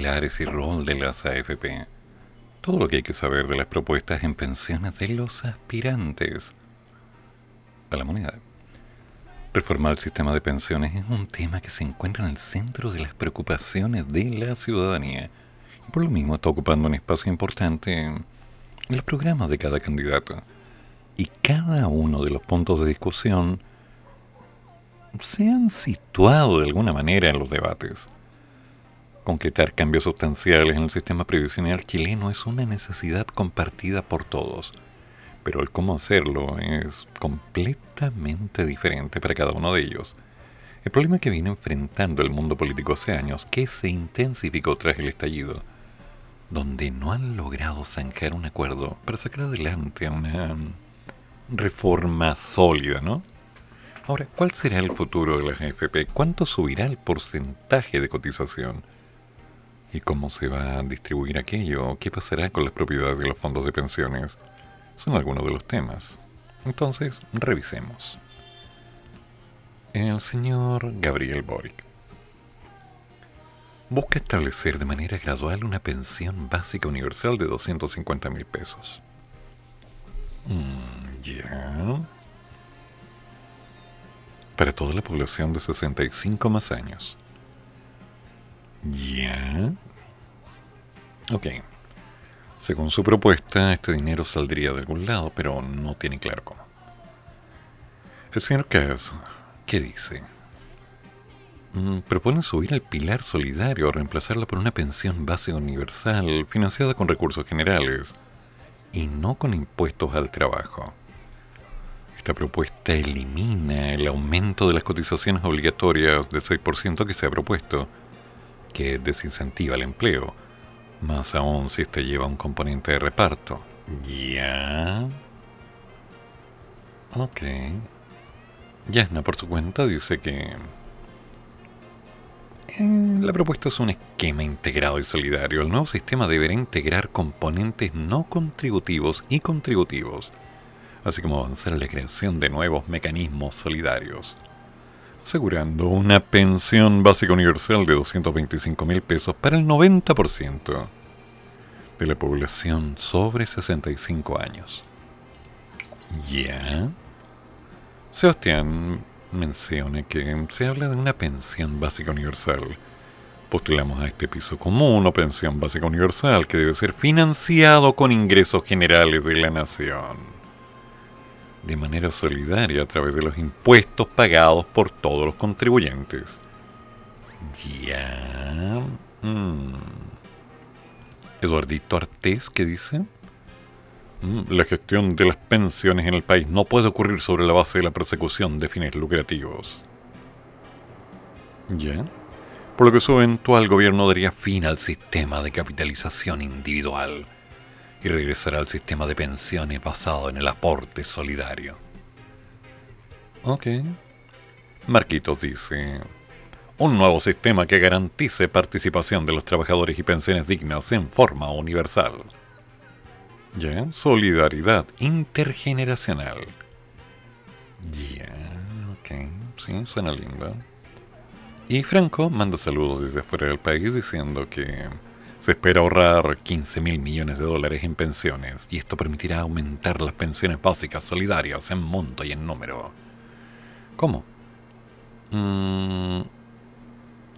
Pilares y rol de las AFP. Todo lo que hay que saber de las propuestas en pensiones de los aspirantes a la moneda. Reformar el sistema de pensiones es un tema que se encuentra en el centro de las preocupaciones de la ciudadanía y por lo mismo está ocupando un espacio importante en los programas de cada candidato. Y cada uno de los puntos de discusión se han situado de alguna manera en los debates. Concretar cambios sustanciales en el sistema previsional chileno es una necesidad compartida por todos pero el cómo hacerlo es completamente diferente para cada uno de ellos. El problema que viene enfrentando el mundo político hace años, que se intensificó tras el estallido, donde no han logrado zanjar un acuerdo para sacar adelante una reforma sólida, ¿no? Ahora, ¿cuál será el futuro de la AFP? ¿Cuánto subirá el porcentaje de cotización? ¿Y cómo se va a distribuir aquello? ¿Qué pasará con las propiedades de los fondos de pensiones? son algunos de los temas. Entonces, revisemos. El señor Gabriel Boric busca establecer de manera gradual una pensión básica universal de 250 mil pesos. Mm, ya. Para toda la población de 65 más años. Ya. Ok. Según su propuesta, este dinero saldría de algún lado, pero no tiene claro cómo. El señor Kass, ¿qué dice? Mm, propone subir el pilar solidario reemplazarla por una pensión base universal financiada con recursos generales y no con impuestos al trabajo. Esta propuesta elimina el aumento de las cotizaciones obligatorias del 6% que se ha propuesto, que desincentiva el empleo más aún si este lleva un componente de reparto. ¿Ya? Ok. Yasna, por su cuenta, dice que... Eh, la propuesta es un esquema integrado y solidario. El nuevo sistema deberá integrar componentes no contributivos y contributivos, así como avanzar en la creación de nuevos mecanismos solidarios, asegurando una pensión básica universal de 225 mil pesos para el 90% de la población sobre 65 años. ¿Ya? Sebastián menciona que se habla de una pensión básica universal. Postulamos a este piso común o pensión básica universal que debe ser financiado con ingresos generales de la nación. De manera solidaria a través de los impuestos pagados por todos los contribuyentes. Ya. Mm. Eduardito Artés, ¿qué dice? Mm, la gestión de las pensiones en el país no puede ocurrir sobre la base de la persecución de fines lucrativos. ¿Ya? Por lo que su eventual gobierno daría fin al sistema de capitalización individual y regresará al sistema de pensiones basado en el aporte solidario. Ok. Marquitos dice, un nuevo sistema que garantice participación de los trabajadores y pensiones dignas en forma universal. ¿Ya? Solidaridad intergeneracional. Ya, ok, sí, suena lindo. Y Franco manda saludos desde afuera del país diciendo que espera ahorrar 15 mil millones de dólares en pensiones y esto permitirá aumentar las pensiones básicas solidarias en monto y en número. ¿Cómo? Mmm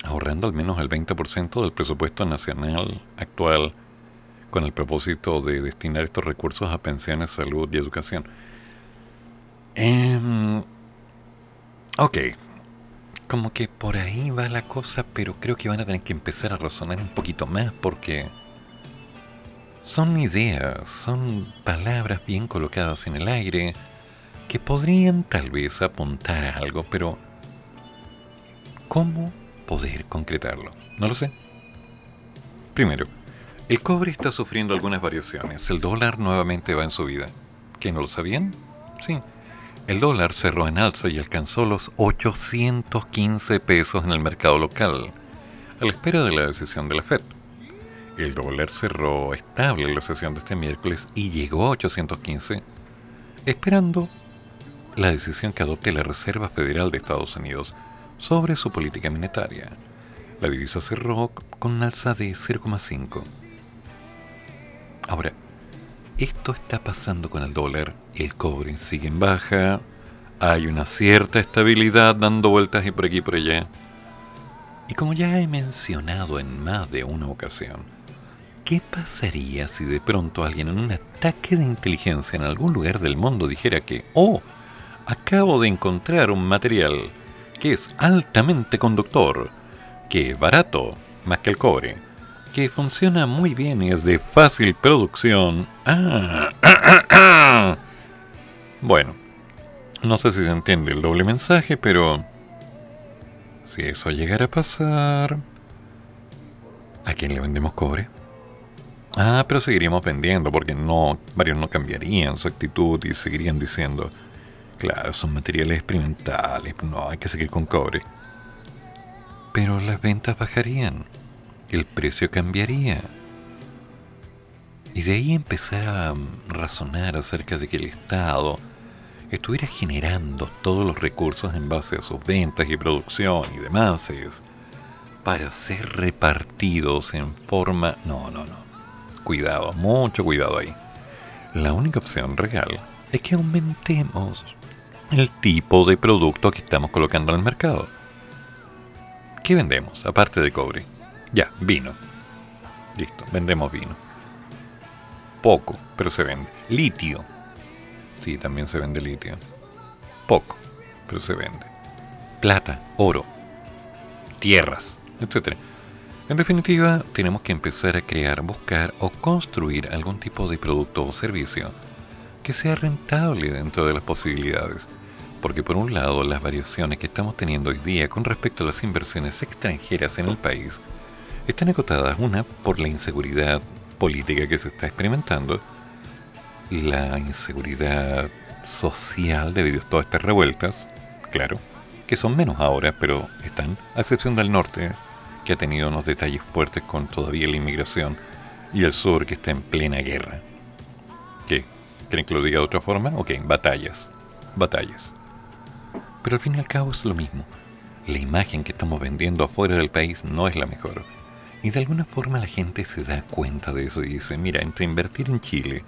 ahorrando al menos el 20% del presupuesto nacional actual con el propósito de destinar estos recursos a pensiones, salud y educación. Em, ok, como que por ahí va la cosa, pero creo que van a tener que empezar a razonar un poquito más porque son ideas, son palabras bien colocadas en el aire que podrían tal vez apuntar a algo, pero ¿cómo poder concretarlo? No lo sé. Primero, el cobre está sufriendo algunas variaciones. El dólar nuevamente va en subida. ¿Que no lo sabían? Sí. El dólar cerró en alza y alcanzó los 815 pesos en el mercado local, a la espera de la decisión de la Fed. El dólar cerró estable en la sesión de este miércoles y llegó a 815, esperando la decisión que adopte la Reserva Federal de Estados Unidos sobre su política monetaria. La divisa cerró con un alza de 0,5. Ahora, esto está pasando con el dólar, el cobre sigue en baja, hay una cierta estabilidad dando vueltas y por aquí y por allá. Y como ya he mencionado en más de una ocasión, ¿qué pasaría si de pronto alguien en un ataque de inteligencia en algún lugar del mundo dijera que, oh, acabo de encontrar un material que es altamente conductor, que es barato, más que el cobre, que funciona muy bien y es de fácil producción. Ah, bueno, no sé si se entiende el doble mensaje, pero si eso llegara a pasar, ¿a quién le vendemos cobre? Ah, pero seguiríamos vendiendo porque no, varios no cambiarían su actitud y seguirían diciendo, claro, son materiales experimentales, no, hay que seguir con cobre. Pero las ventas bajarían, el precio cambiaría. Y de ahí empezar a razonar acerca de que el Estado estuviera generando todos los recursos en base a sus ventas y producción y demás para ser repartidos en forma... No, no, no. Cuidado, mucho cuidado ahí. La única opción real es que aumentemos el tipo de producto que estamos colocando el mercado. ¿Qué vendemos aparte de cobre? Ya, vino. Listo, vendemos vino. Poco, pero se vende. Litio. Sí, también se vende litio. Poco, pero se vende. Plata, oro, tierras, etc. En definitiva, tenemos que empezar a crear, buscar o construir algún tipo de producto o servicio que sea rentable dentro de las posibilidades. Porque por un lado, las variaciones que estamos teniendo hoy día con respecto a las inversiones extranjeras en el país están acotadas, una, por la inseguridad política que se está experimentando, la inseguridad social debido a todas estas revueltas, claro, que son menos ahora, pero están, a excepción del norte, que ha tenido unos detalles fuertes con todavía la inmigración, y el sur que está en plena guerra. ¿Qué? ¿Quieren que lo diga de otra forma? Ok, batallas. Batallas. Pero al fin y al cabo es lo mismo. La imagen que estamos vendiendo afuera del país no es la mejor. Y de alguna forma la gente se da cuenta de eso y dice, mira, entre invertir en Chile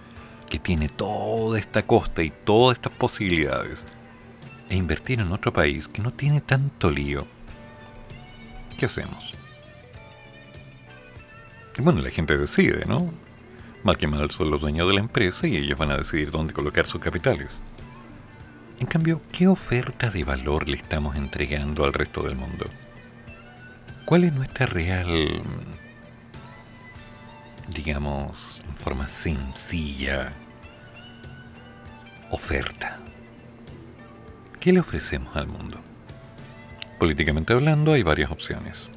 que tiene toda esta costa y todas estas posibilidades, e invertir en otro país que no tiene tanto lío, ¿qué hacemos? Y bueno, la gente decide, ¿no? Mal que mal son los dueños de la empresa y ellos van a decidir dónde colocar sus capitales. En cambio, ¿qué oferta de valor le estamos entregando al resto del mundo? ¿Cuál es nuestra real, digamos, en forma sencilla, oferta. ¿Qué le ofrecemos al mundo? Políticamente hablando hay varias opciones.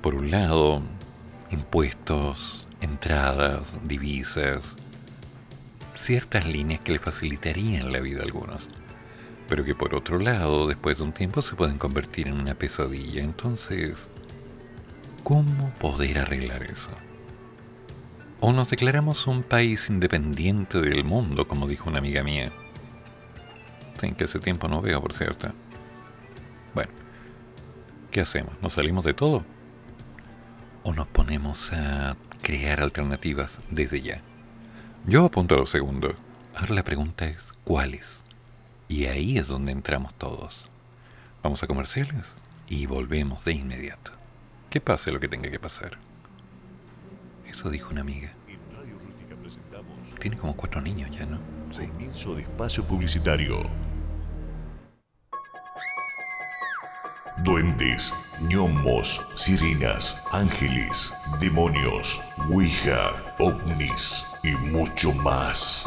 Por un lado, impuestos, entradas, divisas, ciertas líneas que le facilitarían la vida a algunos, pero que por otro lado, después de un tiempo, se pueden convertir en una pesadilla. Entonces, ¿cómo poder arreglar eso? O nos declaramos un país independiente del mundo, como dijo una amiga mía. Sin que hace tiempo no veo, por cierto. Bueno, ¿qué hacemos? ¿Nos salimos de todo? ¿O nos ponemos a crear alternativas desde ya? Yo apunto a lo segundo. Ahora la pregunta es, ¿cuáles? Y ahí es donde entramos todos. Vamos a comerciales y volvemos de inmediato. Que pase lo que tenga que pasar. Eso dijo una amiga. Tiene como cuatro niños ya, ¿no? Sí. Comienzo de espacio publicitario. Duendes, gnomos, sirenas, ángeles, demonios, ouija, ovnis y mucho más.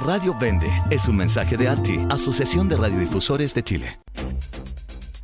radio vende. Es un mensaje de ARTI, Asociación de Radiodifusores de Chile.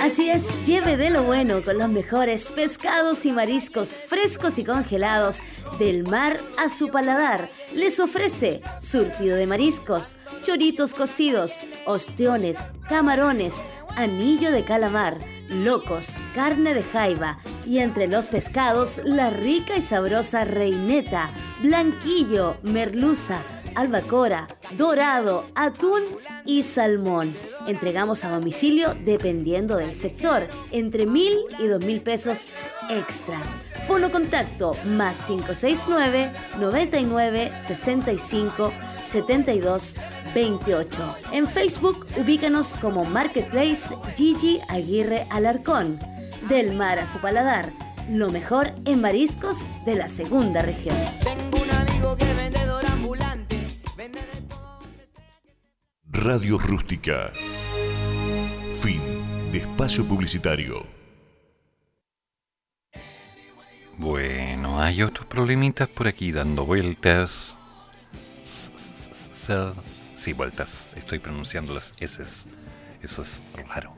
Así es, lleve de lo bueno con los mejores pescados y mariscos frescos y congelados del mar a su paladar. Les ofrece surtido de mariscos, choritos cocidos, ostiones, camarones, anillo de calamar, locos, carne de jaiba y entre los pescados la rica y sabrosa reineta, blanquillo, merluza, albacora, dorado, atún y salmón. Entregamos a domicilio dependiendo del sector, entre mil y dos mil pesos extra. Fono contacto más 569 99 65 72 28. En Facebook ubícanos como Marketplace Gigi Aguirre Alarcón. Del mar a su paladar, lo mejor en mariscos de la segunda región. Tengo un amigo que vendedor ambulante. Radio Rústica. Fin de espacio publicitario. Bueno, hay otros problemitas por aquí dando vueltas. Sí, vueltas. Estoy pronunciando las S. Eso es raro.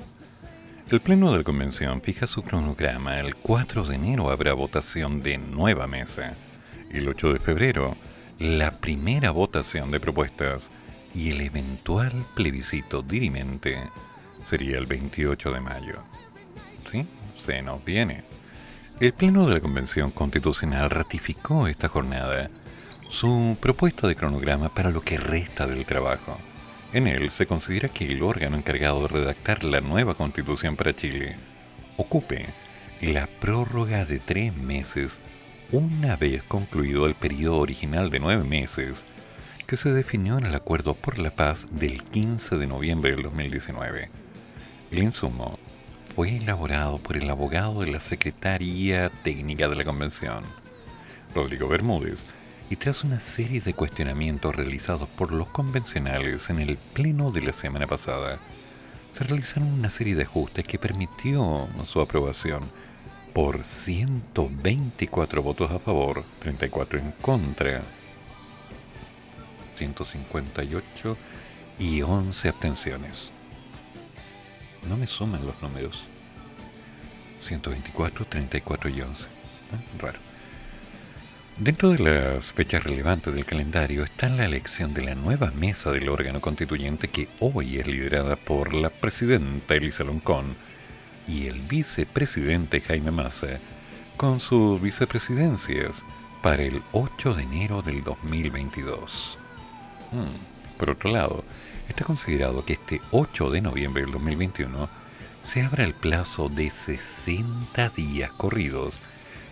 El Pleno de la Convención fija su cronograma. El 4 de enero habrá votación de nueva mesa. El 8 de febrero, la primera votación de propuestas y el eventual plebiscito dirimente sería el 28 de mayo. ¿Sí? Se nos viene. El Pleno de la Convención Constitucional ratificó esta jornada su propuesta de cronograma para lo que resta del trabajo. En él se considera que el órgano encargado de redactar la nueva constitución para Chile ocupe la prórroga de tres meses una vez concluido el periodo original de nueve meses que se definió en el Acuerdo por la Paz del 15 de noviembre del 2019. El insumo fue elaborado por el abogado de la Secretaría Técnica de la Convención, Rodrigo Bermúdez, y tras una serie de cuestionamientos realizados por los convencionales en el pleno de la semana pasada, se realizaron una serie de ajustes que permitió su aprobación por 124 votos a favor, 34 en contra 158 y 11 abstenciones. No me suman los números. 124, 34 y 11. ¿Eh? Raro. Dentro de las fechas relevantes del calendario está la elección de la nueva mesa del órgano constituyente que hoy es liderada por la presidenta Elisa Loncón y el vicepresidente Jaime Massa con sus vicepresidencias para el 8 de enero del 2022. Hmm. Por otro lado, está considerado que este 8 de noviembre del 2021 se abra el plazo de 60 días corridos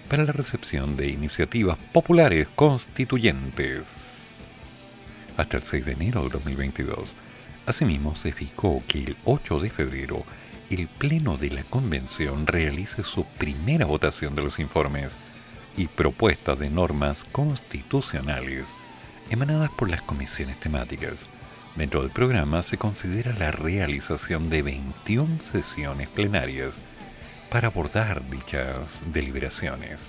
para la recepción de iniciativas populares constituyentes. Hasta el 6 de enero del 2022. Asimismo, se fijó que el 8 de febrero el Pleno de la Convención realice su primera votación de los informes y propuestas de normas constitucionales emanadas por las comisiones temáticas. Dentro del programa se considera la realización de 21 sesiones plenarias para abordar dichas deliberaciones.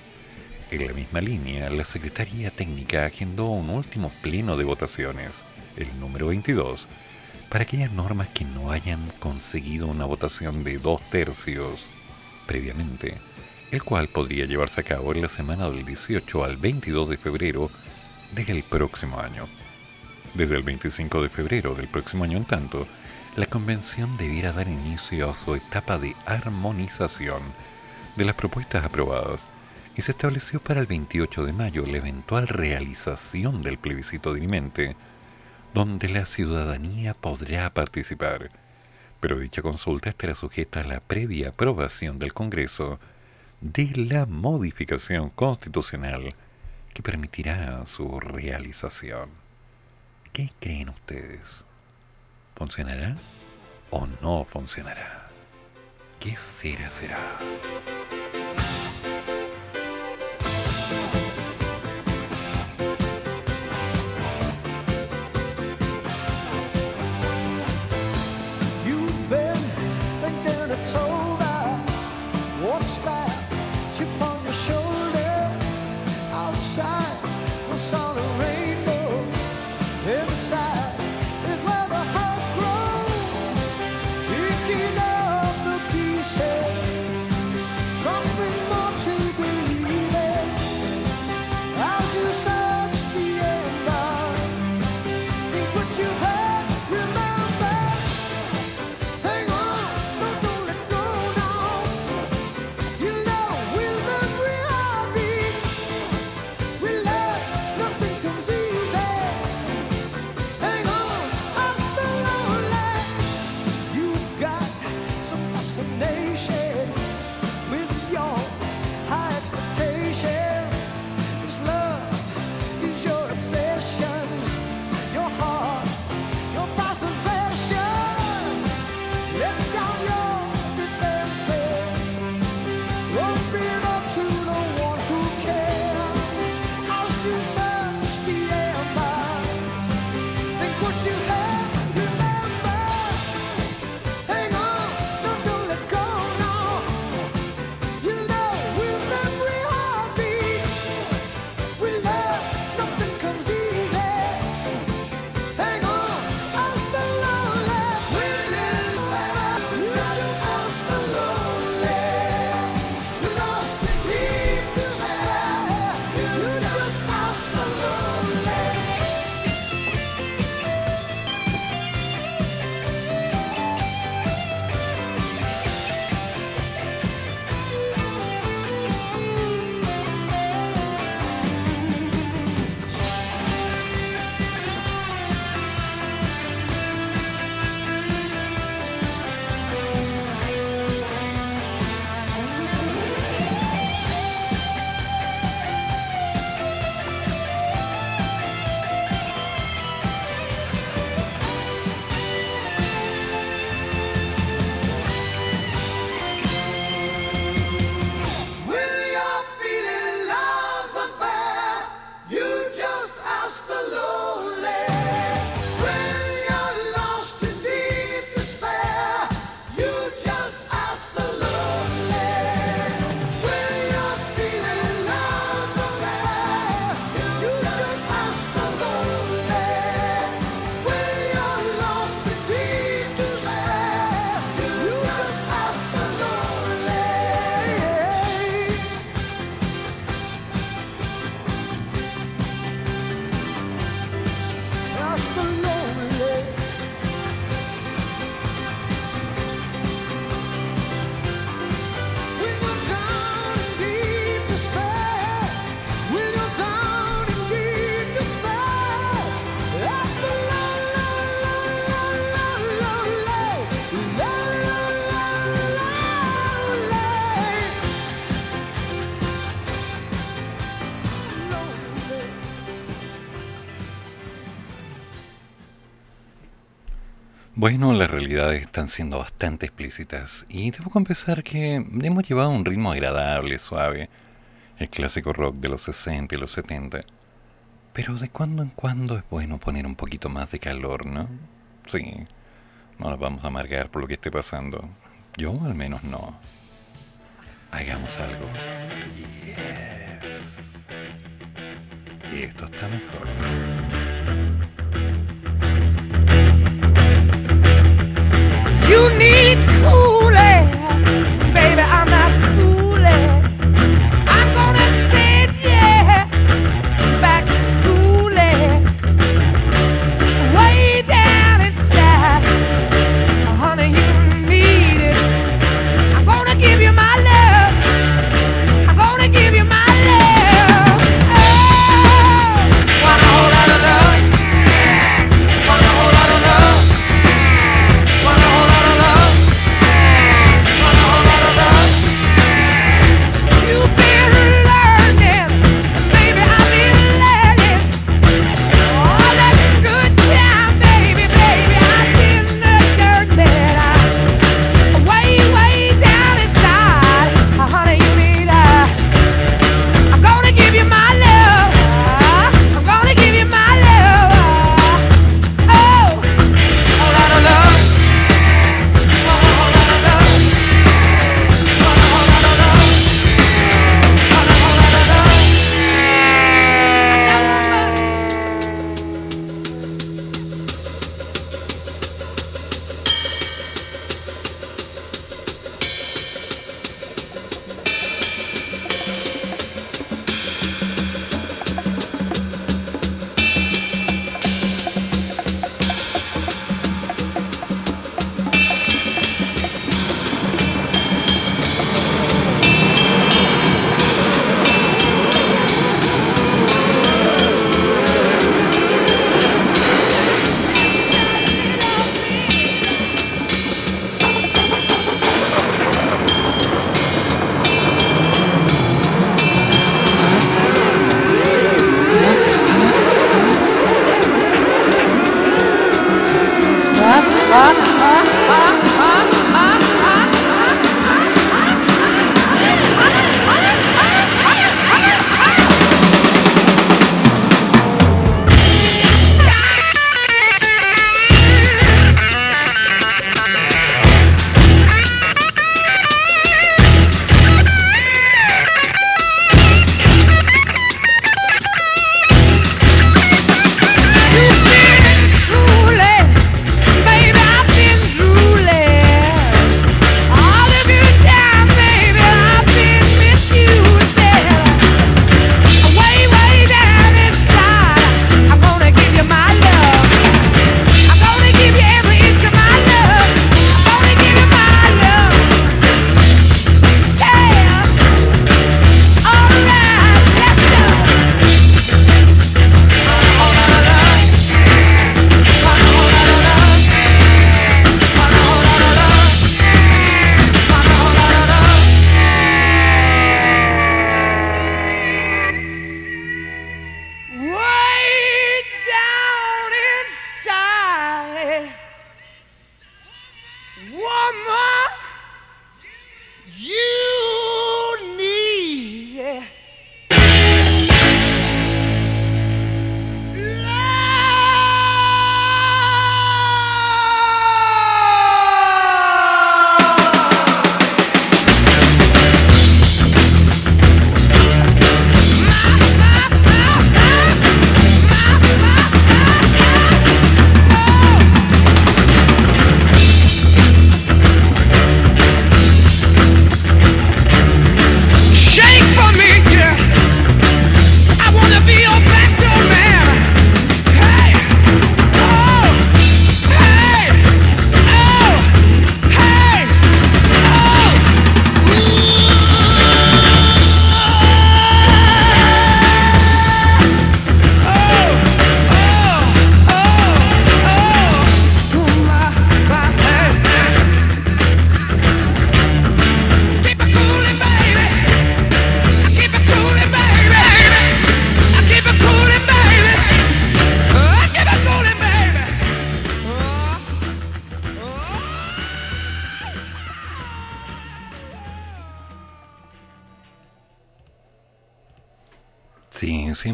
En la misma línea, la Secretaría Técnica agendó un último pleno de votaciones, el número 22, para aquellas normas que no hayan conseguido una votación de dos tercios previamente, el cual podría llevarse a cabo en la semana del 18 al 22 de febrero del próximo año. Desde el 25 de febrero del próximo año, en tanto, la convención debiera dar inicio a su etapa de armonización de las propuestas aprobadas y se estableció para el 28 de mayo la eventual realización del plebiscito dirimente, donde la ciudadanía podrá participar, pero dicha consulta estará sujeta a la previa aprobación del Congreso de la modificación constitucional que permitirá su realización. ¿Qué creen ustedes? ¿Funcionará o no funcionará? ¿Qué será será? Bueno, las realidades están siendo bastante explícitas y debo confesar que hemos llevado un ritmo agradable, suave, el clásico rock de los 60 y los 70. Pero de cuando en cuando es bueno poner un poquito más de calor, ¿no? Sí, no nos vamos a amargar por lo que esté pasando. Yo al menos no. Hagamos algo. Yes. Y esto está mejor.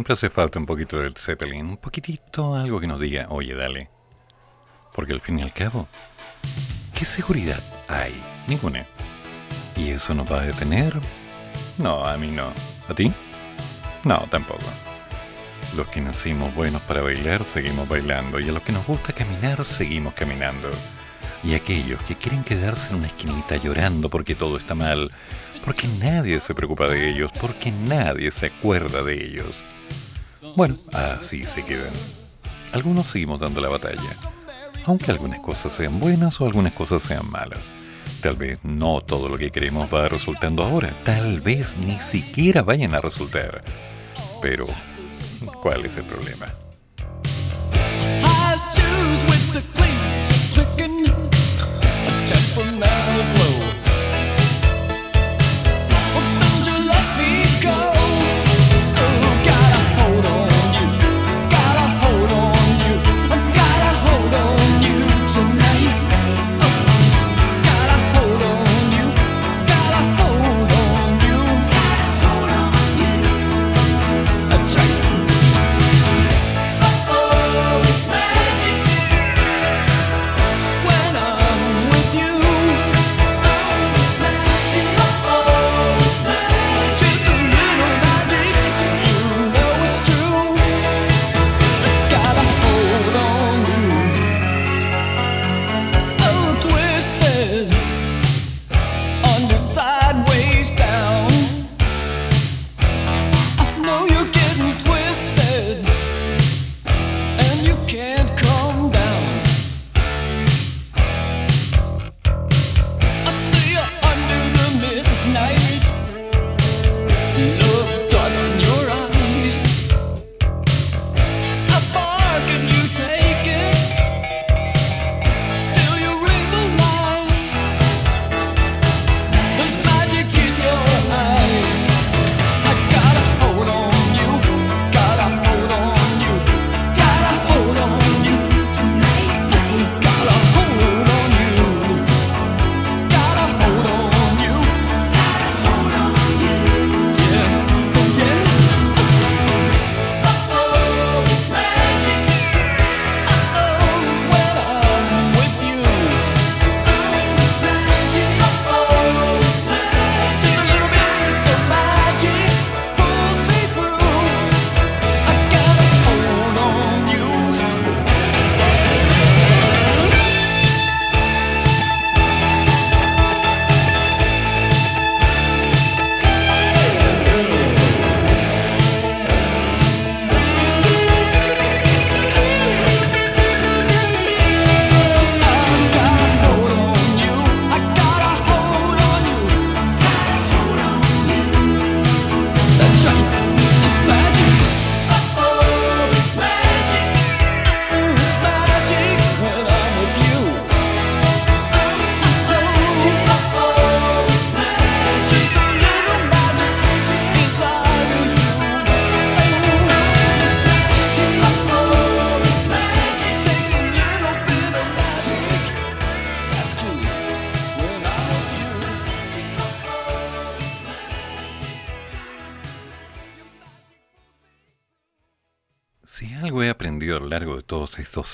Siempre hace falta un poquito del Zeppelin, un poquitito, algo que nos diga, oye, dale. Porque al fin y al cabo, ¿qué seguridad hay? Ninguna. ¿Y eso nos va a detener? No, a mí no. ¿A ti? No, tampoco. Los que nacimos buenos para bailar, seguimos bailando. Y a los que nos gusta caminar, seguimos caminando. Y aquellos que quieren quedarse en una esquinita llorando porque todo está mal, porque nadie se preocupa de ellos, porque nadie se acuerda de ellos. Bueno, así se quedan. Algunos seguimos dando la batalla, aunque algunas cosas sean buenas o algunas cosas sean malas. Tal vez no todo lo que queremos va resultando ahora, tal vez ni siquiera vayan a resultar. Pero, ¿cuál es el problema?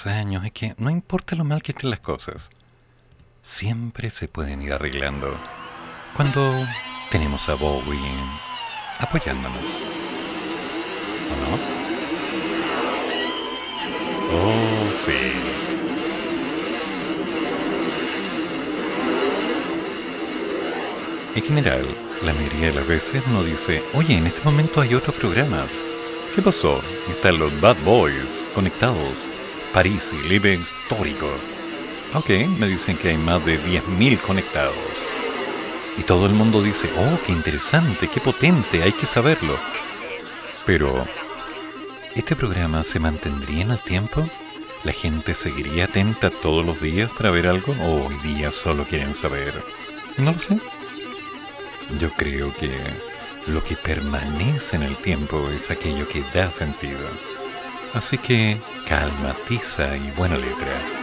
Años es que no importa lo mal que estén las cosas, siempre se pueden ir arreglando cuando tenemos a Bowie apoyándonos. ¿O no? Oh, sí. En general, la mayoría de las veces uno dice, oye, en este momento hay otros programas. ¿Qué pasó? Están los Bad Boys conectados. París y Libre Histórico. Ok, me dicen que hay más de 10.000 conectados. Y todo el mundo dice, oh, qué interesante, qué potente, hay que saberlo. Pero, ¿este programa se mantendría en el tiempo? ¿La gente seguiría atenta todos los días para ver algo? ¿O hoy día solo quieren saber? No lo sé. Yo creo que lo que permanece en el tiempo es aquello que da sentido. Así que calma, tiza y buena letra.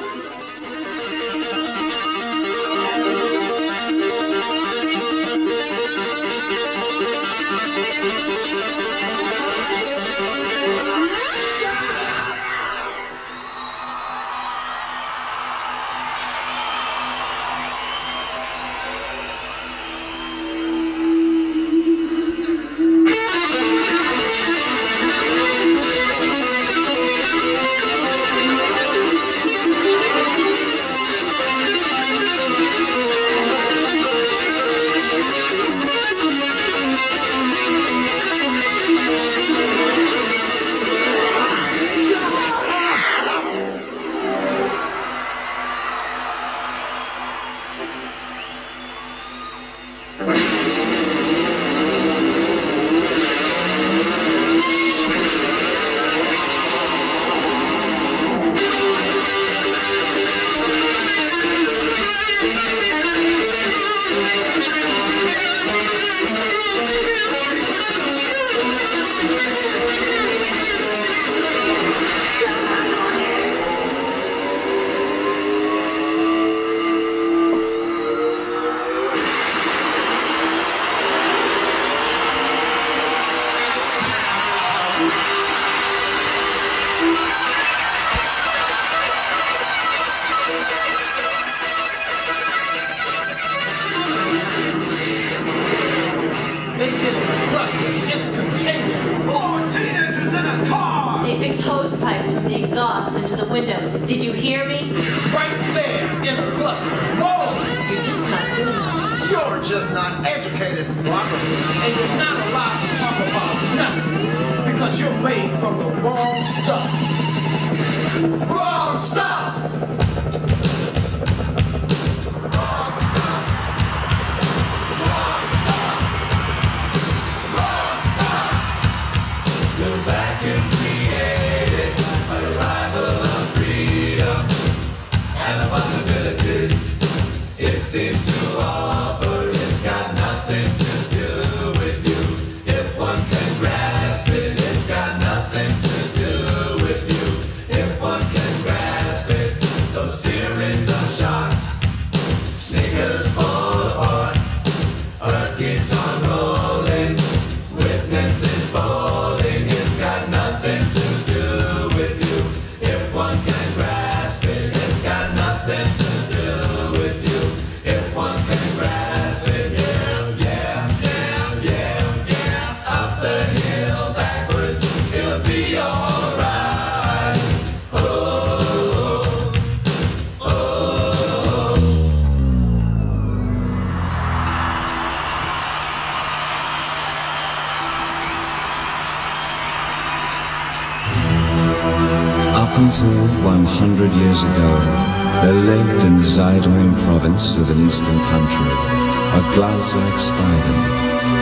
A glass-like spider.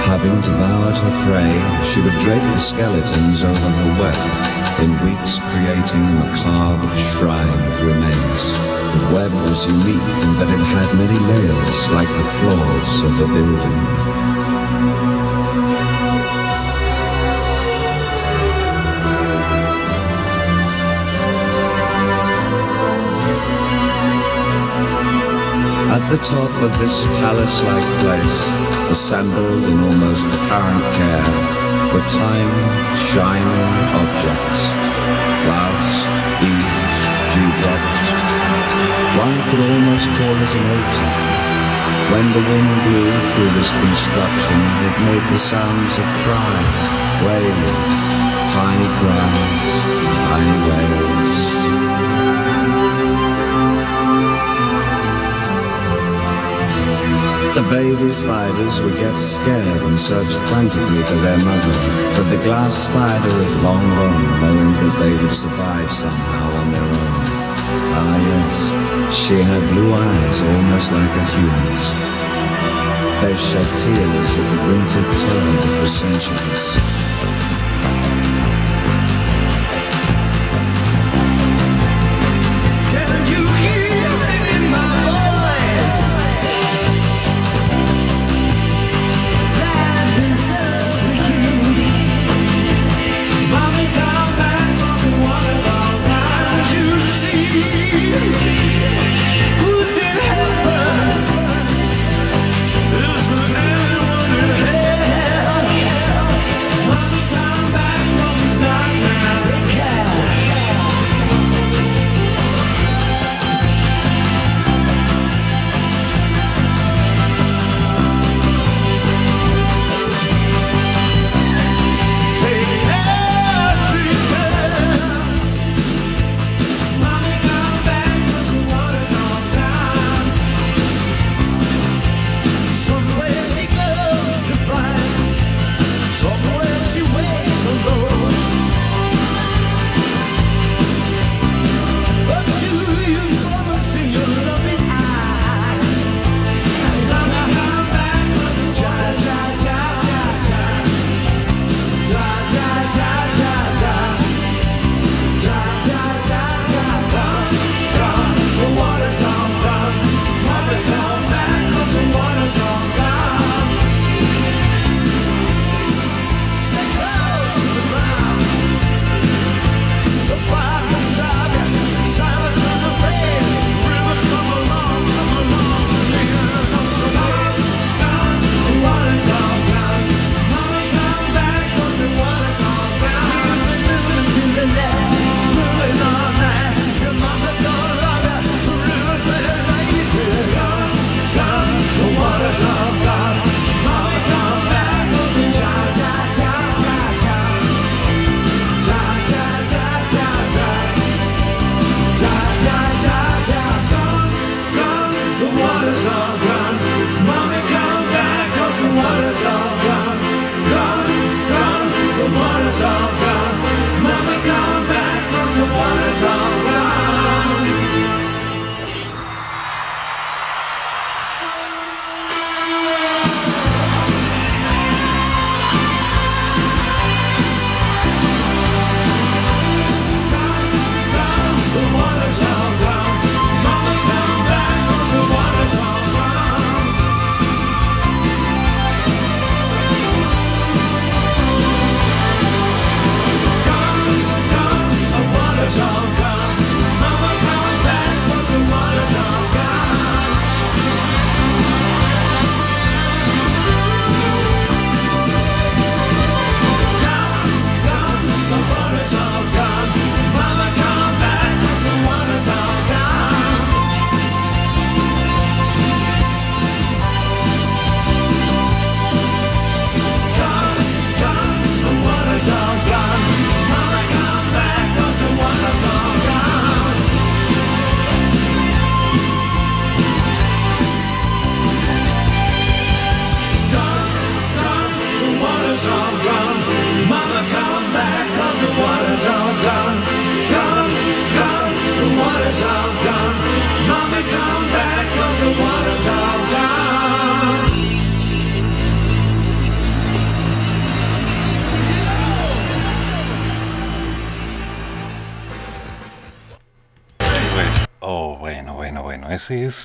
Having devoured her prey, she would drape the skeletons over her web, in weeks creating a macabre shrine of remains. The web was unique in that it had many layers like the floors of a building. the talk of this palace-like place, assembled in almost apparent care, were tiny, shining objects, clouds, beads, dewdrops. One could almost call it an altar. When the wind blew through this construction, it made the sounds of crying, wailing, tiny cries, tiny wails. The baby spiders would get scared and search frantically for their mother. But the glass spider had long run, knowing that they would survive somehow on their own. Ah yes, she had blue eyes almost like a human's. They shed tears at the winter turn of the centuries.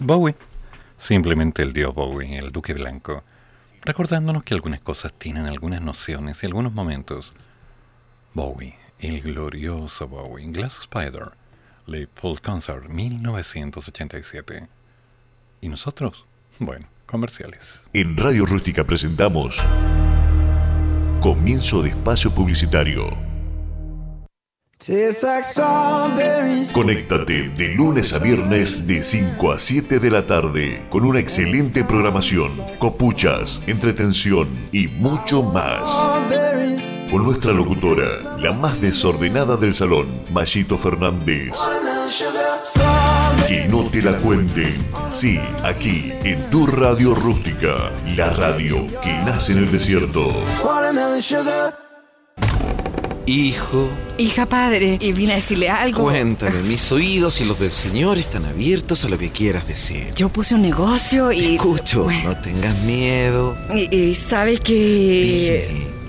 Bowie. Simplemente el dios Bowie, el duque blanco, recordándonos que algunas cosas tienen algunas nociones y algunos momentos. Bowie, el glorioso Bowie, Glass Spider, Leopold Concert 1987. ¿Y nosotros? Bueno, comerciales. En Radio Rústica presentamos Comienzo de Espacio Publicitario. Conéctate de lunes a viernes de 5 a 7 de la tarde con una excelente programación, copuchas, entretención y mucho más. Con nuestra locutora, la más desordenada del salón, Mayito Fernández. Que no te la cuenten. Sí, aquí, en tu radio rústica, la radio que nace en el desierto. Hijo, Hija padre, y vine a decirle algo. cuéntame, mis oídos y los del Señor están abiertos a lo que quieras decir. Yo puse un negocio y. Escucho, Bueno, no tengas miedo. y, y sabes que.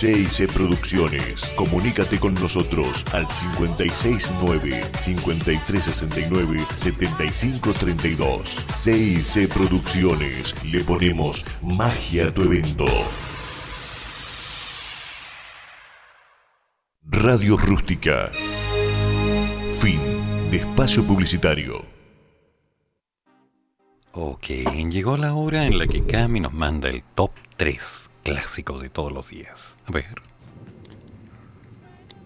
CIC Producciones. Comunícate con nosotros al 569-5369-7532. CIC Producciones. Le ponemos magia a tu evento. Radio Rústica. Fin de espacio publicitario. Ok, llegó la hora en la que Cami nos manda el top 3 clásico de todos los días. A ver.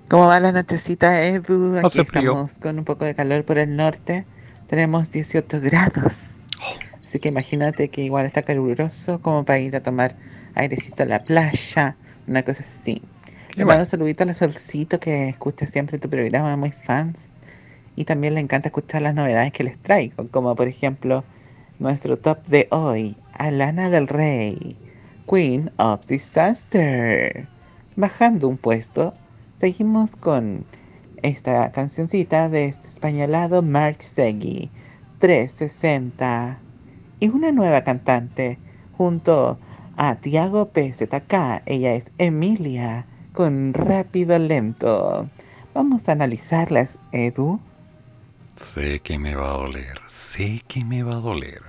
¿Cómo va la nochecita, Edu? Aquí Hace frío. estamos con un poco de calor por el norte. Tenemos 18 grados. Así que imagínate que igual está caluroso como para ir a tomar airecito a la playa, una cosa así. Le mando un saludito a la Solcito que escucha siempre tu programa, muy fans. Y también le encanta escuchar las novedades que les traigo, como por ejemplo nuestro top de hoy, Alana del Rey, Queen of Disaster. Bajando un puesto, seguimos con esta cancioncita de este españolado Mark Segui, 360. Y una nueva cantante junto a Tiago PZK. Ella es Emilia con Rápido Lento. Vamos a analizarlas, Edu. Sé que me va a doler, sé que me va a doler.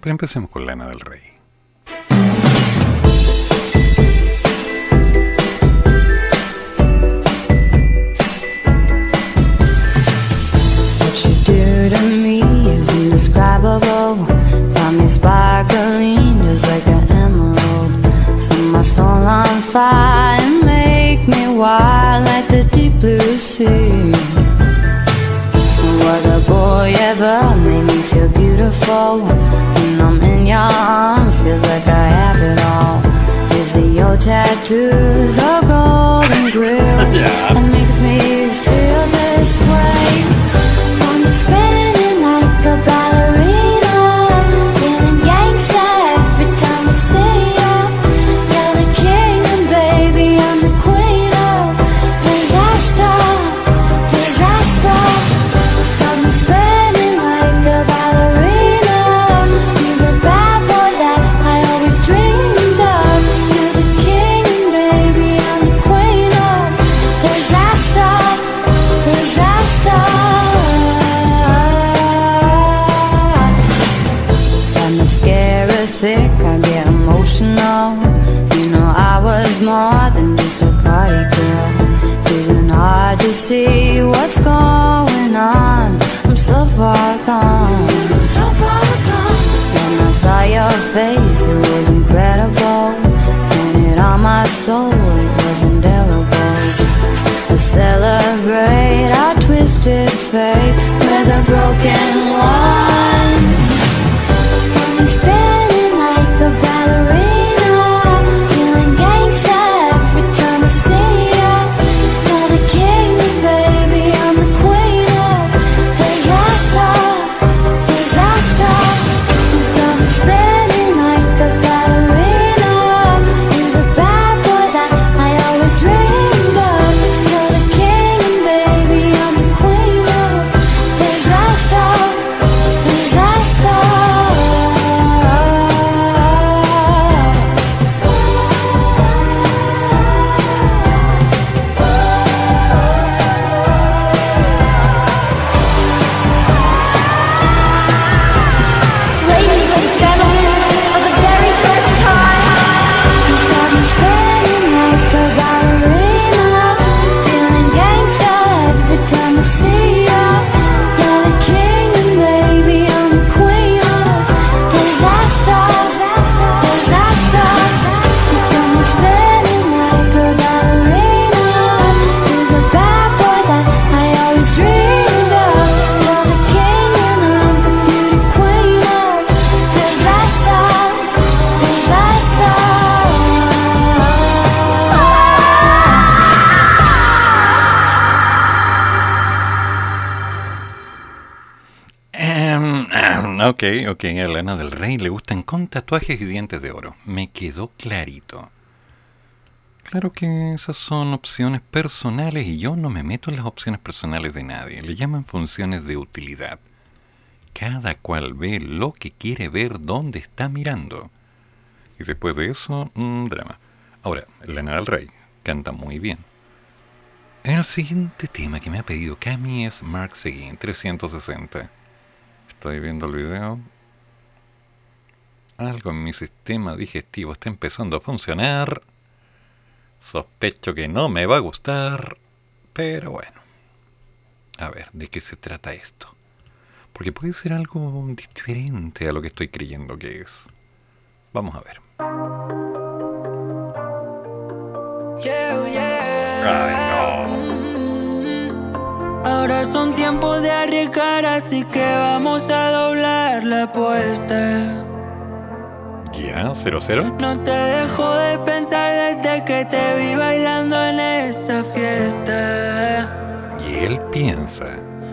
Pero empecemos con Lana del Rey. You to me is indescribable. Got me sparkling just like an emerald. Set my soul on fire and make me wild like the deep blue sea. What a boy ever made me feel beautiful. When I'm in your arms, feels like I have it all. Is it your tattoos or golden grill Yeah. that makes me feel this way? Ok, a Lana del Rey le gustan con tatuajes y dientes de oro. Me quedó clarito. Claro que esas son opciones personales y yo no me meto en las opciones personales de nadie. Le llaman funciones de utilidad. Cada cual ve lo que quiere ver donde está mirando. Y después de eso, un drama. Ahora, Lana del Rey canta muy bien. El siguiente tema que me ha pedido Cami es Mark Seguin 360. Estoy viendo el video. Algo en mi sistema digestivo está empezando a funcionar. Sospecho que no me va a gustar. Pero bueno. A ver, ¿de qué se trata esto? Porque puede ser algo diferente a lo que estoy creyendo que es. Vamos a ver. Ay, Ahora son tiempos de arriesgar, así que vamos a doblar la apuesta. ¿Ya? ¿Cero cero? No te dejo de pensar desde que te vi bailando en esa fiesta. Y él piensa.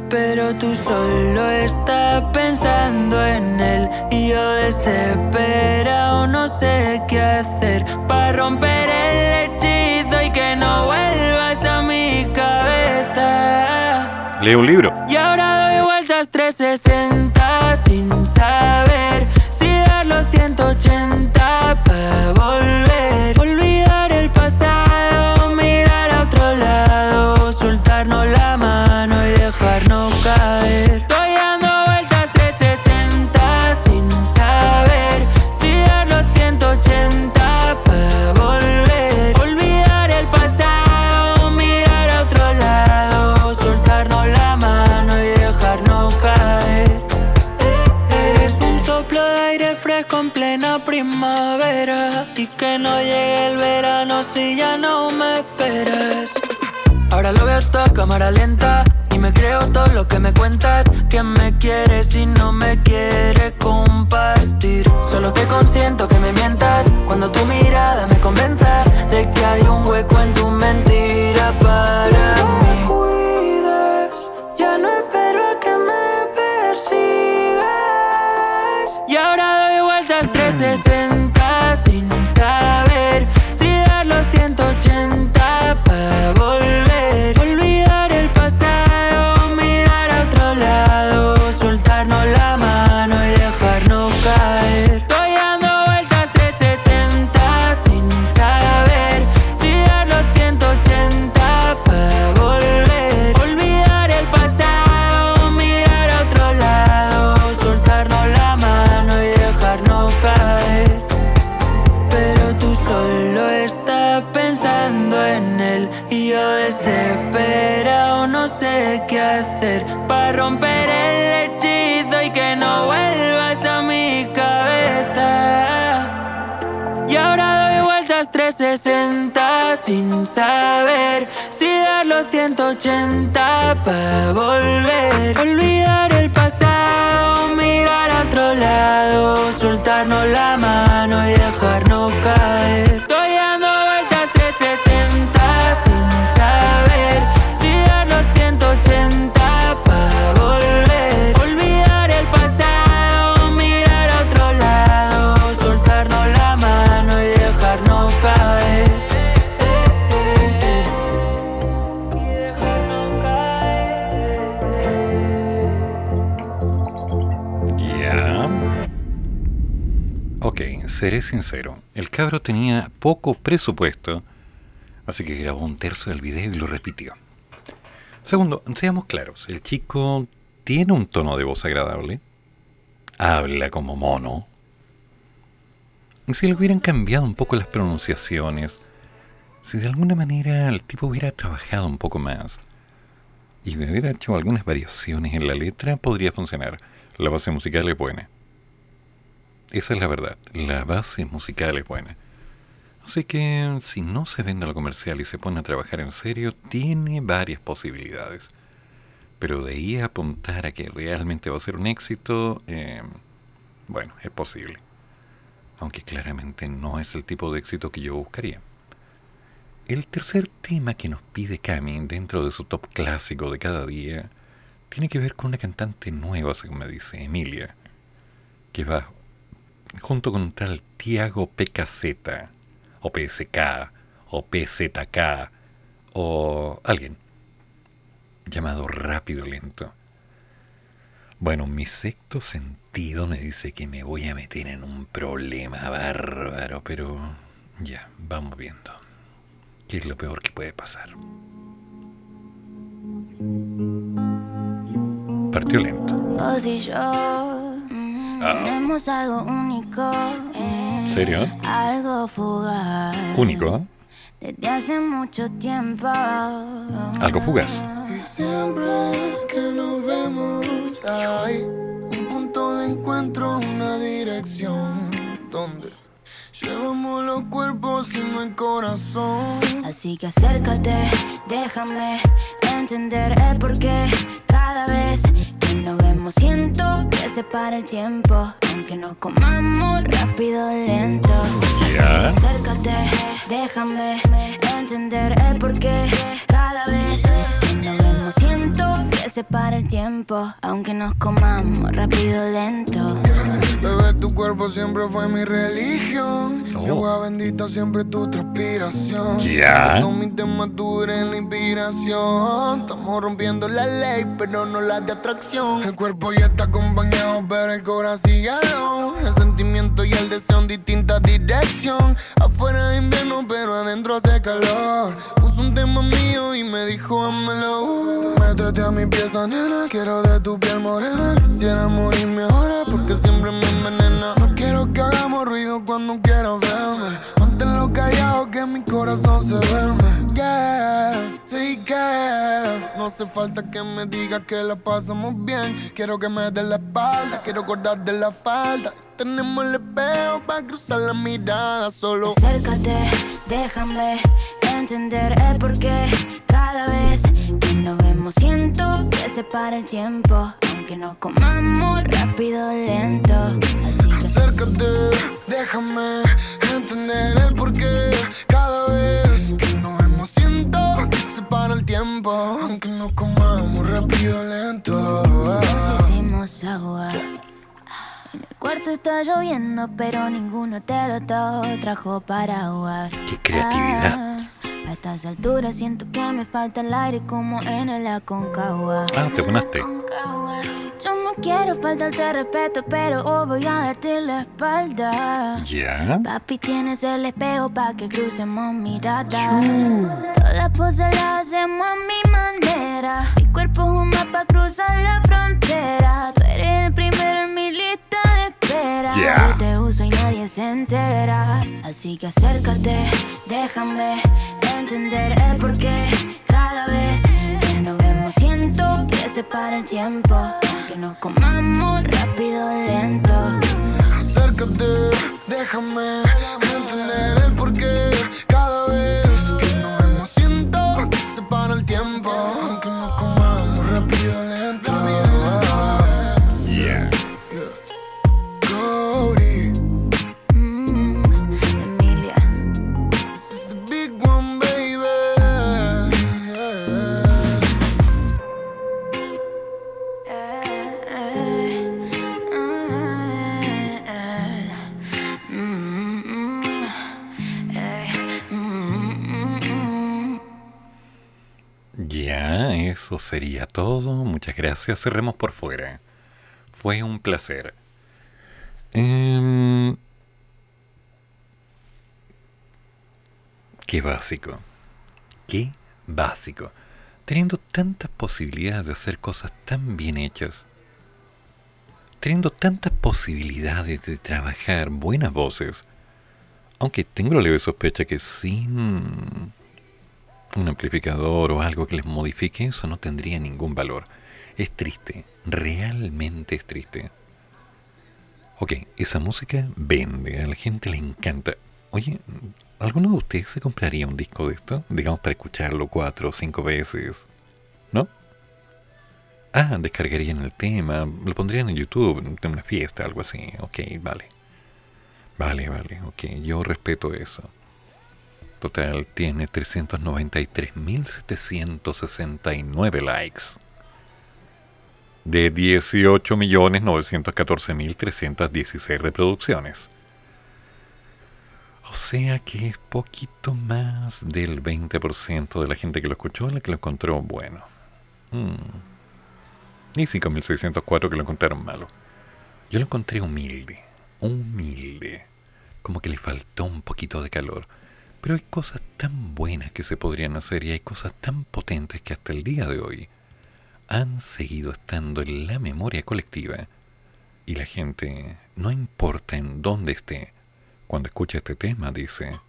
Pero tú solo estás pensando en él y yo desesperado no sé qué hacer para romper el hechizo y que no vuelvas a mi cabeza. Leo un libro. Y ahora doy vueltas 360 sin saber 180 si ya no me esperas. Ahora lo veo hasta cámara lenta y me creo todo lo que me cuentas. Que me quieres y no me quieres compartir. Solo te consiento que me mientas Cuando tu mirada me convenza De que hay un hueco en tu mentira 180 para volver. Olvidar seré sincero. El cabro tenía poco presupuesto, así que grabó un tercio del video y lo repitió. Segundo, seamos claros, el chico tiene un tono de voz agradable, habla como mono. Y si le hubieran cambiado un poco las pronunciaciones, si de alguna manera el tipo hubiera trabajado un poco más y me hubiera hecho algunas variaciones en la letra, podría funcionar. La base musical es buena. Esa es la verdad, la base musical es buena. Así que si no se vende lo comercial y se pone a trabajar en serio, tiene varias posibilidades. Pero de ahí apuntar a que realmente va a ser un éxito, eh, bueno, es posible. Aunque claramente no es el tipo de éxito que yo buscaría. El tercer tema que nos pide Cami dentro de su top clásico de cada día tiene que ver con una cantante nueva, según me dice Emilia, que va junto con un tal Tiago PKZ, o PSK, o PZK, o alguien llamado Rápido Lento. Bueno, mi sexto sentido me dice que me voy a meter en un problema bárbaro, pero ya, vamos viendo. ¿Qué es lo peor que puede pasar? Partió lento. Yo tenemos algo único. ¿Serio? Algo fugaz. Único. Desde hace mucho tiempo. Algo fugaz. Y siempre que nos vemos hay un punto de encuentro, una dirección donde llevamos los cuerpos y no el corazón. Así que acércate, déjame entender el porqué. Cada vez que nos vemos siento que se para el tiempo. Aunque nos comamos rápido lento. Acércate, déjame entender el porqué. Cada vez que nos vemos siento que se para el tiempo. Aunque nos comamos rápido lento. Bebé, tu cuerpo siempre fue mi religión. Mi agua bendita siempre tu transpiración. Ya. Todos mis temas tú eres la inspiración. Estamos rompiendo la ley, pero no la de atracción. El cuerpo ya está acompañado, pero el corazón sigue alone. El sentimiento y el deseo en distinta dirección. Afuera es invierno, pero adentro hace calor. Puso un tema mío y me dijo, hámelo. Métete a mi pieza, nena. Quiero de tu piel morena. Quisiera morirme ahora porque siempre me envenena. No quiero que hagamos ruido cuando quieras verme. Manténlo callado que mi corazón se duerme. Yeah, sí que no hace falta que me digas que la pasamos bien. Quiero que me des la espalda, quiero acordar de la falda. Tenemos el espejo para cruzar la mirada solo. Acércate, déjame entender el porqué. Cada vez que nos vemos siento que se para el tiempo. Aunque nos comamos rápido lento. Así que Acércate, déjame entender el porqué. Cada vez que nos vemos siento que se para el tiempo. Aunque nos comamos rápido lento. Nos hicimos agua. En el cuarto está lloviendo pero ninguno te lo trajo paraguas Qué creatividad. Ah, A estas alturas siento que me falta el aire como en el Aconcagua Ah, te ponaste. Yo no quiero faltarte respeto, pero hoy voy a darte la espalda. ¿Ya? Papi, tienes el espejo pa' que crucemos miradas. Todas las poses las hacemos a mi manera. Mi cuerpo es un mapa, cruzar la frontera. Tú eres el primero en mi lista de espera. Yeah. Yo te uso y nadie se entera. Así que acércate, déjame entender el porqué. Cada vez que nos vemos siento que se para el tiempo. Que nos comamos rápido lento. Acércate, déjame entender el porqué cada vez Ya, eso sería todo. Muchas gracias. Cerremos por fuera. Fue un placer. Em, qué básico. Qué básico. Teniendo tantas posibilidades de hacer cosas tan bien hechas. Teniendo tantas posibilidades de trabajar buenas voces. Aunque tengo la leve sospecha que sin un amplificador o algo que les modifique, eso no tendría ningún valor. Es triste, realmente es triste. Ok, esa música vende, a la gente le encanta. Oye, ¿alguno de ustedes se compraría un disco de esto? Digamos para escucharlo cuatro o cinco veces. ¿No? Ah, descargarían el tema, lo pondrían en YouTube, en una fiesta, algo así. Ok, vale. Vale, vale, ok, yo respeto eso. Total, tiene 393.769 likes. De 18.914.316 reproducciones. O sea que es poquito más del 20% de la gente que lo escuchó la que lo encontró bueno. Mm. Y 5.604 que lo encontraron malo. Yo lo encontré humilde. Humilde. Como que le faltó un poquito de calor. Pero hay cosas tan buenas que se podrían hacer y hay cosas tan potentes que hasta el día de hoy han seguido estando en la memoria colectiva. Y la gente, no importa en dónde esté, cuando escucha este tema dice,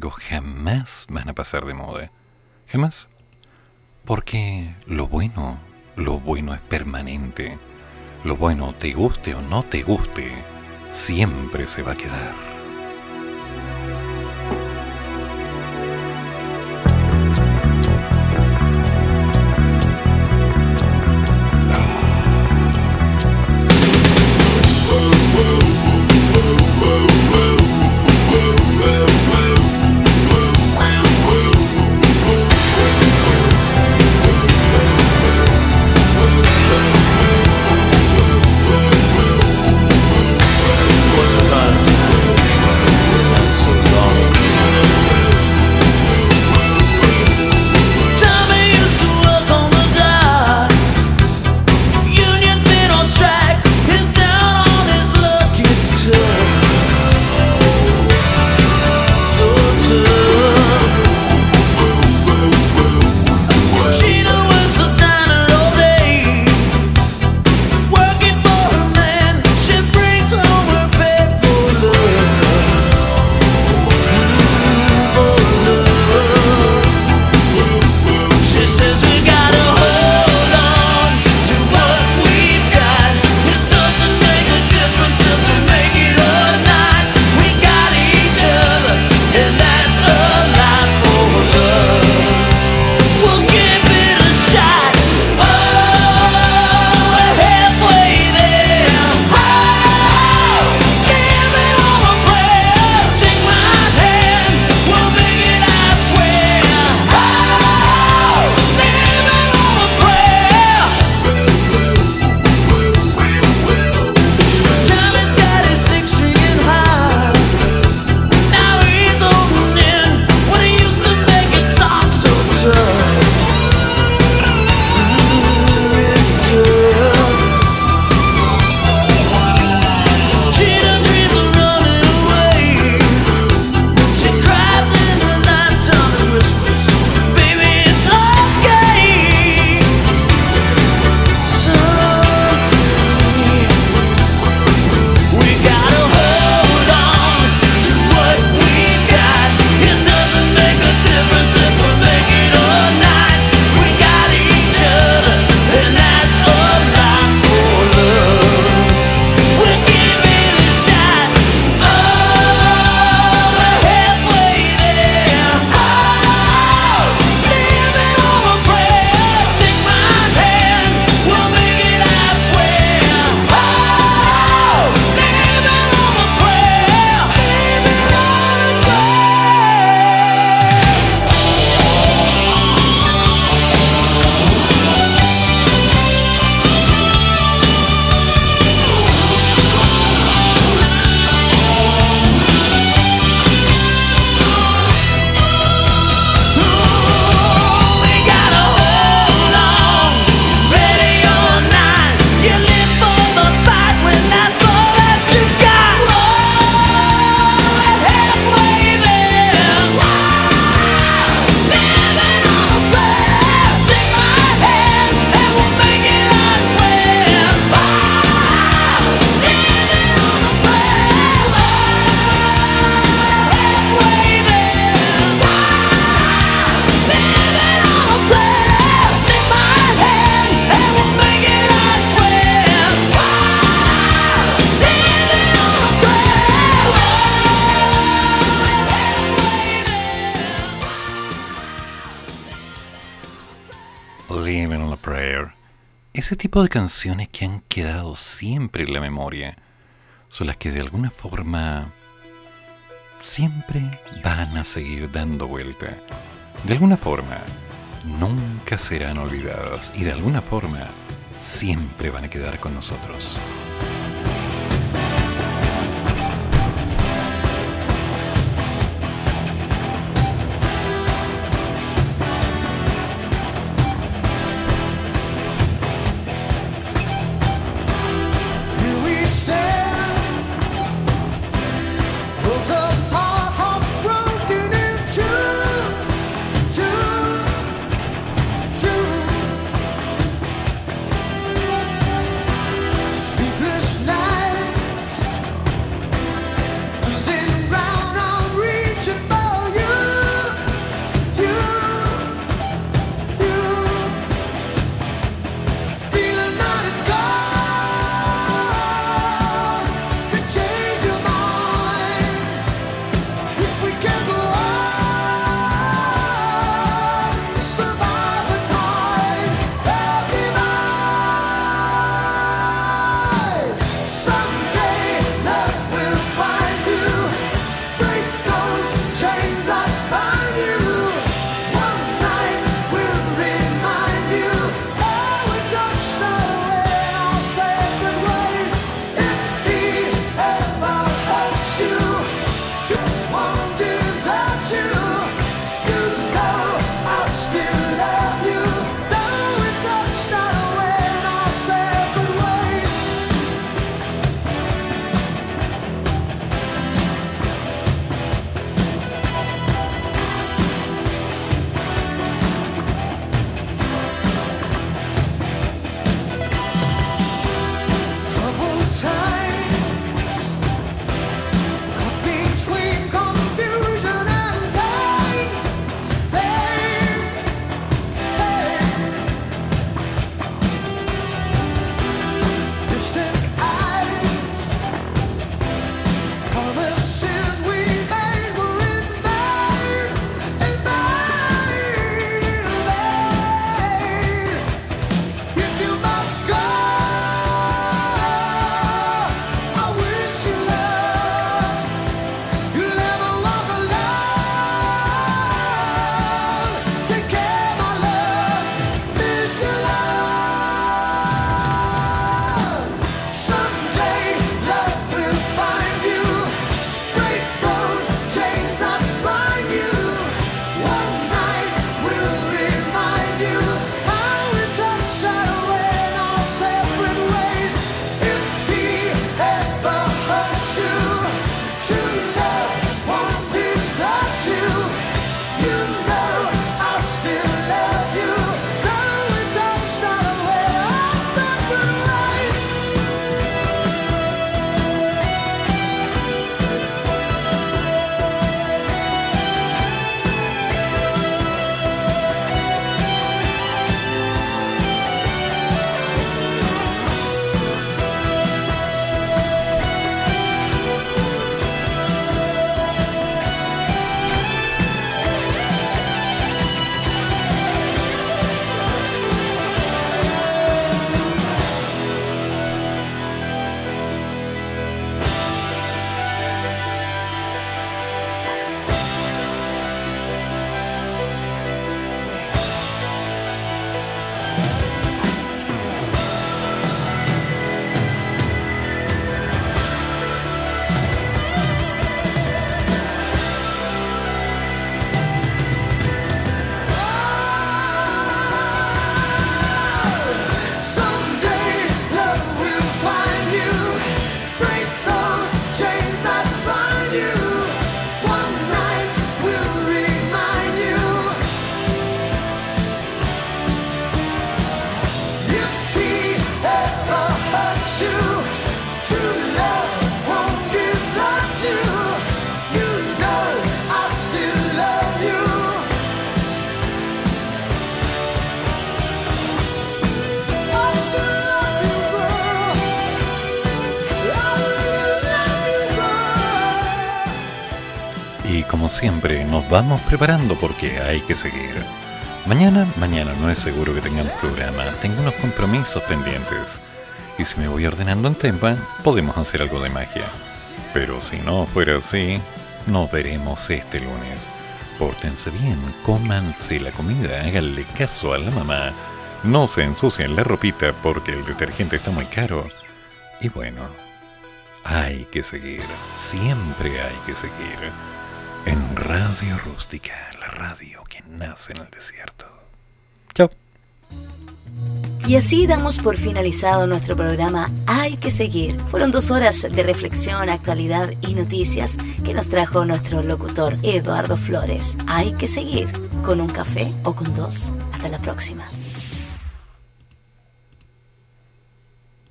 jamás van a pasar de moda. Jamás. Porque lo bueno, lo bueno es permanente. Lo bueno, te guste o no te guste, siempre se va a quedar. tipo de canciones que han quedado siempre en la memoria son las que de alguna forma siempre van a seguir dando vuelta. De alguna forma, nunca serán olvidadas y de alguna forma siempre van a quedar con nosotros. Vamos preparando porque hay que seguir. Mañana, mañana no es seguro que tengamos programa, tengo unos compromisos pendientes. Y si me voy ordenando en tempa, podemos hacer algo de magia. Pero si no fuera así, nos veremos este lunes. Pórtense bien, cómanse la comida, háganle caso a la mamá. No se ensucien la ropita porque el detergente está muy caro. Y bueno, hay que seguir, siempre hay que seguir. En Radio Rústica, la radio que nace en el desierto. Chao. Y así damos por finalizado nuestro programa Hay que seguir. Fueron dos horas de reflexión, actualidad y noticias que nos trajo nuestro locutor Eduardo Flores. Hay que seguir con un café o con dos. Hasta la próxima.